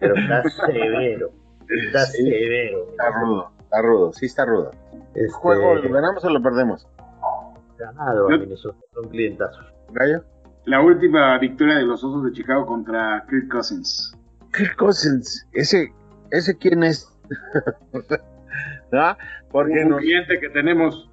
pero está severo. Está Sí. severo. está rudo, está rudo, sí está rudo. Este, ¿Juego lo ganamos o lo perdemos? ganado a Minnesota, son clientazos. Gallo. La última victoria de los Osos de Chicago contra Kirk Cousins. Kirk Cousins, ese, ese quién es. ¿Ah? Porque un no, cliente que tenemos.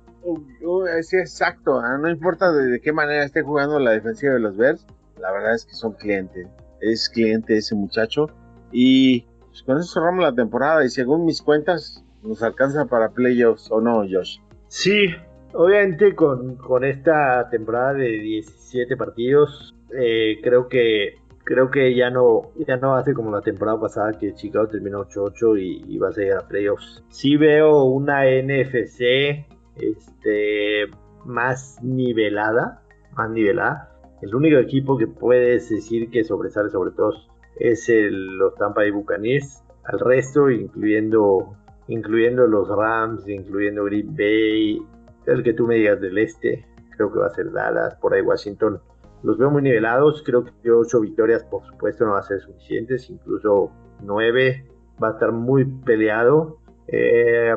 sí, exacto, ¿ah? no importa de, de qué manera esté jugando la defensiva de los Bears, la verdad es que son clientes, es cliente ese muchacho y pues, con eso cerramos la temporada y según mis cuentas nos alcanza para playoffs o no, Josh. Sí, obviamente con, con esta temporada de 17 partidos, eh, creo que creo que ya no ya no hace como la temporada pasada que Chicago terminó 8-8 y, y va a llegar a playoffs. Sí veo una NFC este más nivelada, más nivelada. El único equipo que puedes decir que sobresale sobre todos es los Tampa Bay Buccaneers. Al resto, incluyendo, incluyendo los Rams, incluyendo Green Bay, el que tú me digas del este, creo que va a ser Dallas, por ahí Washington. Los veo muy nivelados, creo que 8 victorias por supuesto no va a ser suficientes, incluso 9 va a estar muy peleado. Eh,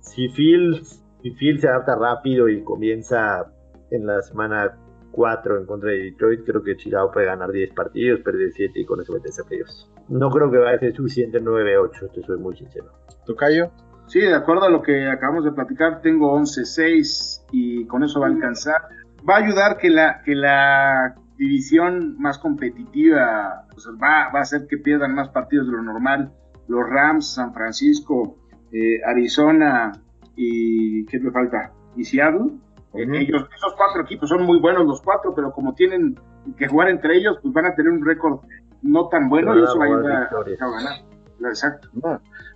si Phil, si Phil se adapta rápido y comienza en la semana 4 en contra de Detroit, creo que Chicago puede ganar 10 partidos, perder 7 y con eso meterse a. No creo que vaya a ser suficiente 9-8, te soy muy sincero. ¿Tocayo? Sí, de acuerdo a lo que acabamos de platicar, tengo 11-6 y con eso va a alcanzar. Va a ayudar que la, que la división más competitiva pues, va, va, a hacer que pierdan más partidos de lo normal. Los Rams, San Francisco, eh, Arizona y ¿qué me falta? Y Seattle. Eh, ellos, esos cuatro equipos son muy buenos los cuatro, pero como tienen que jugar entre ellos, pues van a tener un récord no tan bueno y eso va a ayudar a, ganar. Exacto.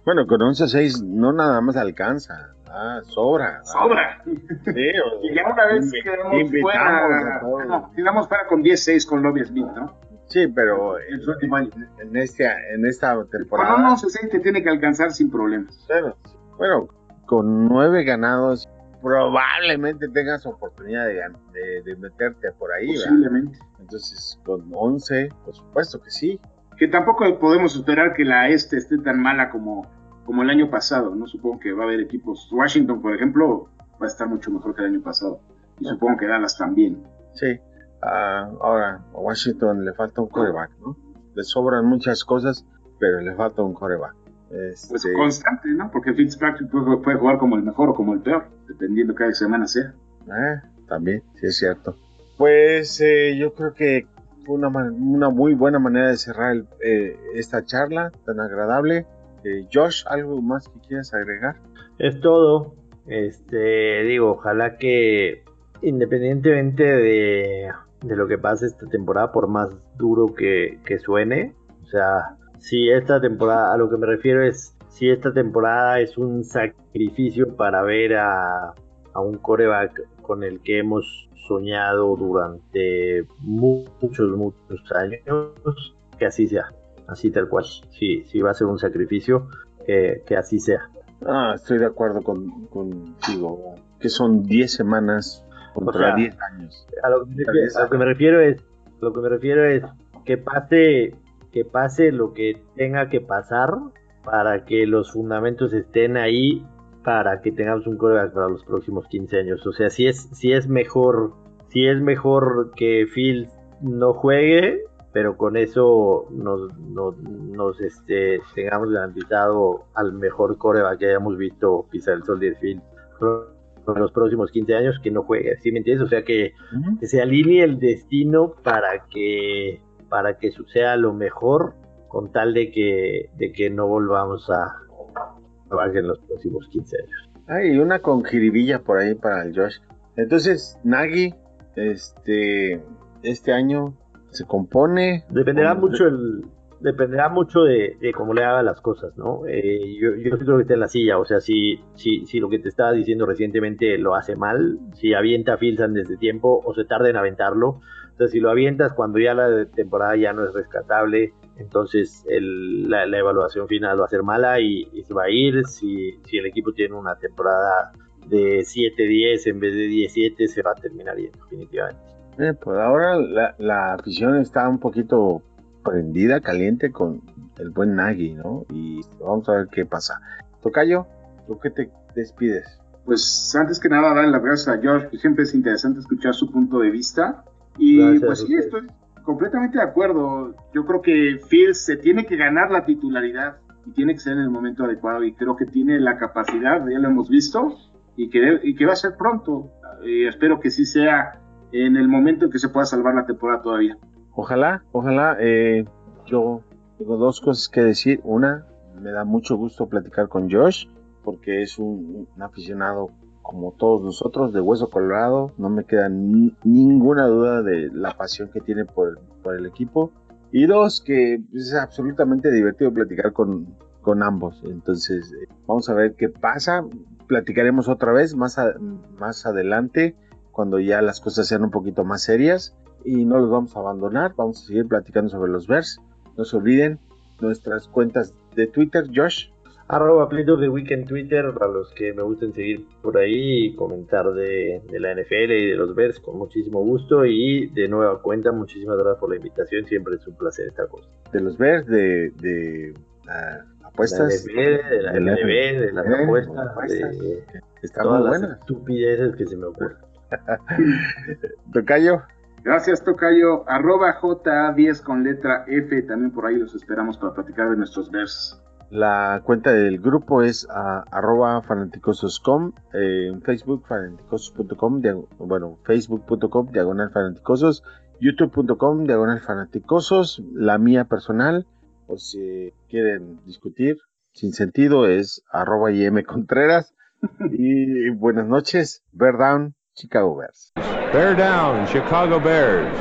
Bueno, con 11-6 no nada más alcanza. Ah, sobra. Sobra. Sí, y ya una vez quedamos fuera, no, quedamos fuera con 10-6 con Lobby Smith, ¿no? Sí, pero en, en, este, en esta temporada. Con un 11-6 te tiene que alcanzar sin problemas. Bueno, bueno, con 9 ganados probablemente tengas oportunidad de, de, meterte por ahí. Posiblemente. Entonces, con 11, por supuesto que sí. Que tampoco podemos esperar que la este esté tan mala como, como el año pasado, ¿no? Supongo que va a haber equipos. Washington, por ejemplo, va a estar mucho mejor que el año pasado. Y supongo que Dallas también. Sí. Uh, ahora, a Washington le falta un coreback, ¿no? Le sobran muchas cosas, pero le falta un coreback. Este... Pues constante, ¿no? Porque Fitzpatrick puede, puede, jugar como el mejor o como el peor, dependiendo cada semana sea. Eh, también, sí es cierto. Pues eh, yo creo que fue una, una, muy buena manera de cerrar eh, esta charla tan agradable. Eh, Josh, ¿algo más que quieras agregar? Es todo. Este, digo, ojalá que independientemente de, lo que pase esta temporada, por más duro que, que suene, o sea, si esta temporada, a lo que me refiero es, si esta temporada es un sacrificio para ver a, a un coreback con el que hemos soñado durante muchos, muchos años, que así sea, así tal cual. Sí, sí va a ser un sacrificio, que, que así sea. Ah, estoy de acuerdo con, contigo, que son 10 semanas contra 10 años. A lo, que me refiero, a lo que me refiero es, lo que me refiero es que pase que pase lo que tenga que pasar para que los fundamentos estén ahí para que tengamos un coreback para los próximos 15 años. O sea, si es, si es mejor, si es mejor que Phil no juegue, pero con eso nos, nos, este, tengamos garantizado al mejor coreback que hayamos visto pisar el sol de Phil en los próximos 15 años que no juegue, ¿sí me entiendes? O sea, que, que se alinee el destino para que para que suceda lo mejor con tal de que, de que no volvamos a trabajar en los próximos 15 años. Hay una con jiribilla por ahí para el Josh. Entonces, Nagi, este, este año se compone. Dependerá mucho el, dependerá mucho de, cómo le haga las cosas, ¿no? Eh, yo, yo creo que está en la silla, o sea, si, si, si lo que te estaba diciendo recientemente lo hace mal, si avienta a Filsan desde tiempo o se tarda en aventarlo, entonces, si lo avientas cuando ya la temporada ya no es rescatable, entonces la, evaluación final va a ser mala y, se va a ir. Si, si, el equipo tiene una temporada de 7-10 en vez de 17, se va a terminar yendo, definitivamente. Eh, pues ahora la, afición está un poquito prendida, caliente con el buen Nagy, ¿no? Y vamos a ver qué pasa. Tocayo, ¿tú qué te despides? Pues antes que nada, darle las gracias a George, siempre es interesante escuchar su punto de vista. Y pues sí, estoy completamente de acuerdo. Yo creo que Fields se tiene que ganar la titularidad y tiene que ser en el momento adecuado y creo que tiene la capacidad, ya lo hemos visto, y que, y que va a ser pronto. Y espero que sí sea en el momento en que se pueda salvar la temporada todavía. Ojalá, ojalá. Eh, yo tengo dos cosas que decir. Una, me da mucho gusto platicar con Josh porque es un aficionado como todos nosotros, de Hueso Colorado. No me queda ninguna duda de la pasión que tiene por, el equipo. Y dos, que es absolutamente divertido platicar con, con ambos. Entonces, eh, vamos a ver qué pasa. Platicaremos otra vez más, más adelante. cuando ya las cosas sean un poquito más serias y no los vamos a abandonar, vamos a seguir platicando sobre los Bears. No se olviden nuestras cuentas de Twitter, Josh. Arroba Play of the Week en Twitter para los que me gusten seguir por ahí y comentar de, la NFL y de los Bears con muchísimo gusto. Y de nueva cuenta, muchísimas gracias por la invitación. Siempre es un placer estar con De los Bears, de, de uh, apuestas. De la NBA, de, las apuestas, de, todas las estupideces que se me ocurren. Tocayo. Gracias, Tocayo. Arroba JA10 con letra F. También por ahí los esperamos para platicar de nuestros versos. La cuenta del grupo es uh, arroba fanáticososcom eh, en Facebook, fanaticosos.com, bueno, facebook.com, diagonal fanaticosos, youtube.com, diagonal fanaticosos, la mía personal, o si quieren discutir sin sentido, es arroba IM Contreras. y buenas noches, Bear Down, Chicago Bears. Bear Down, Chicago Bears.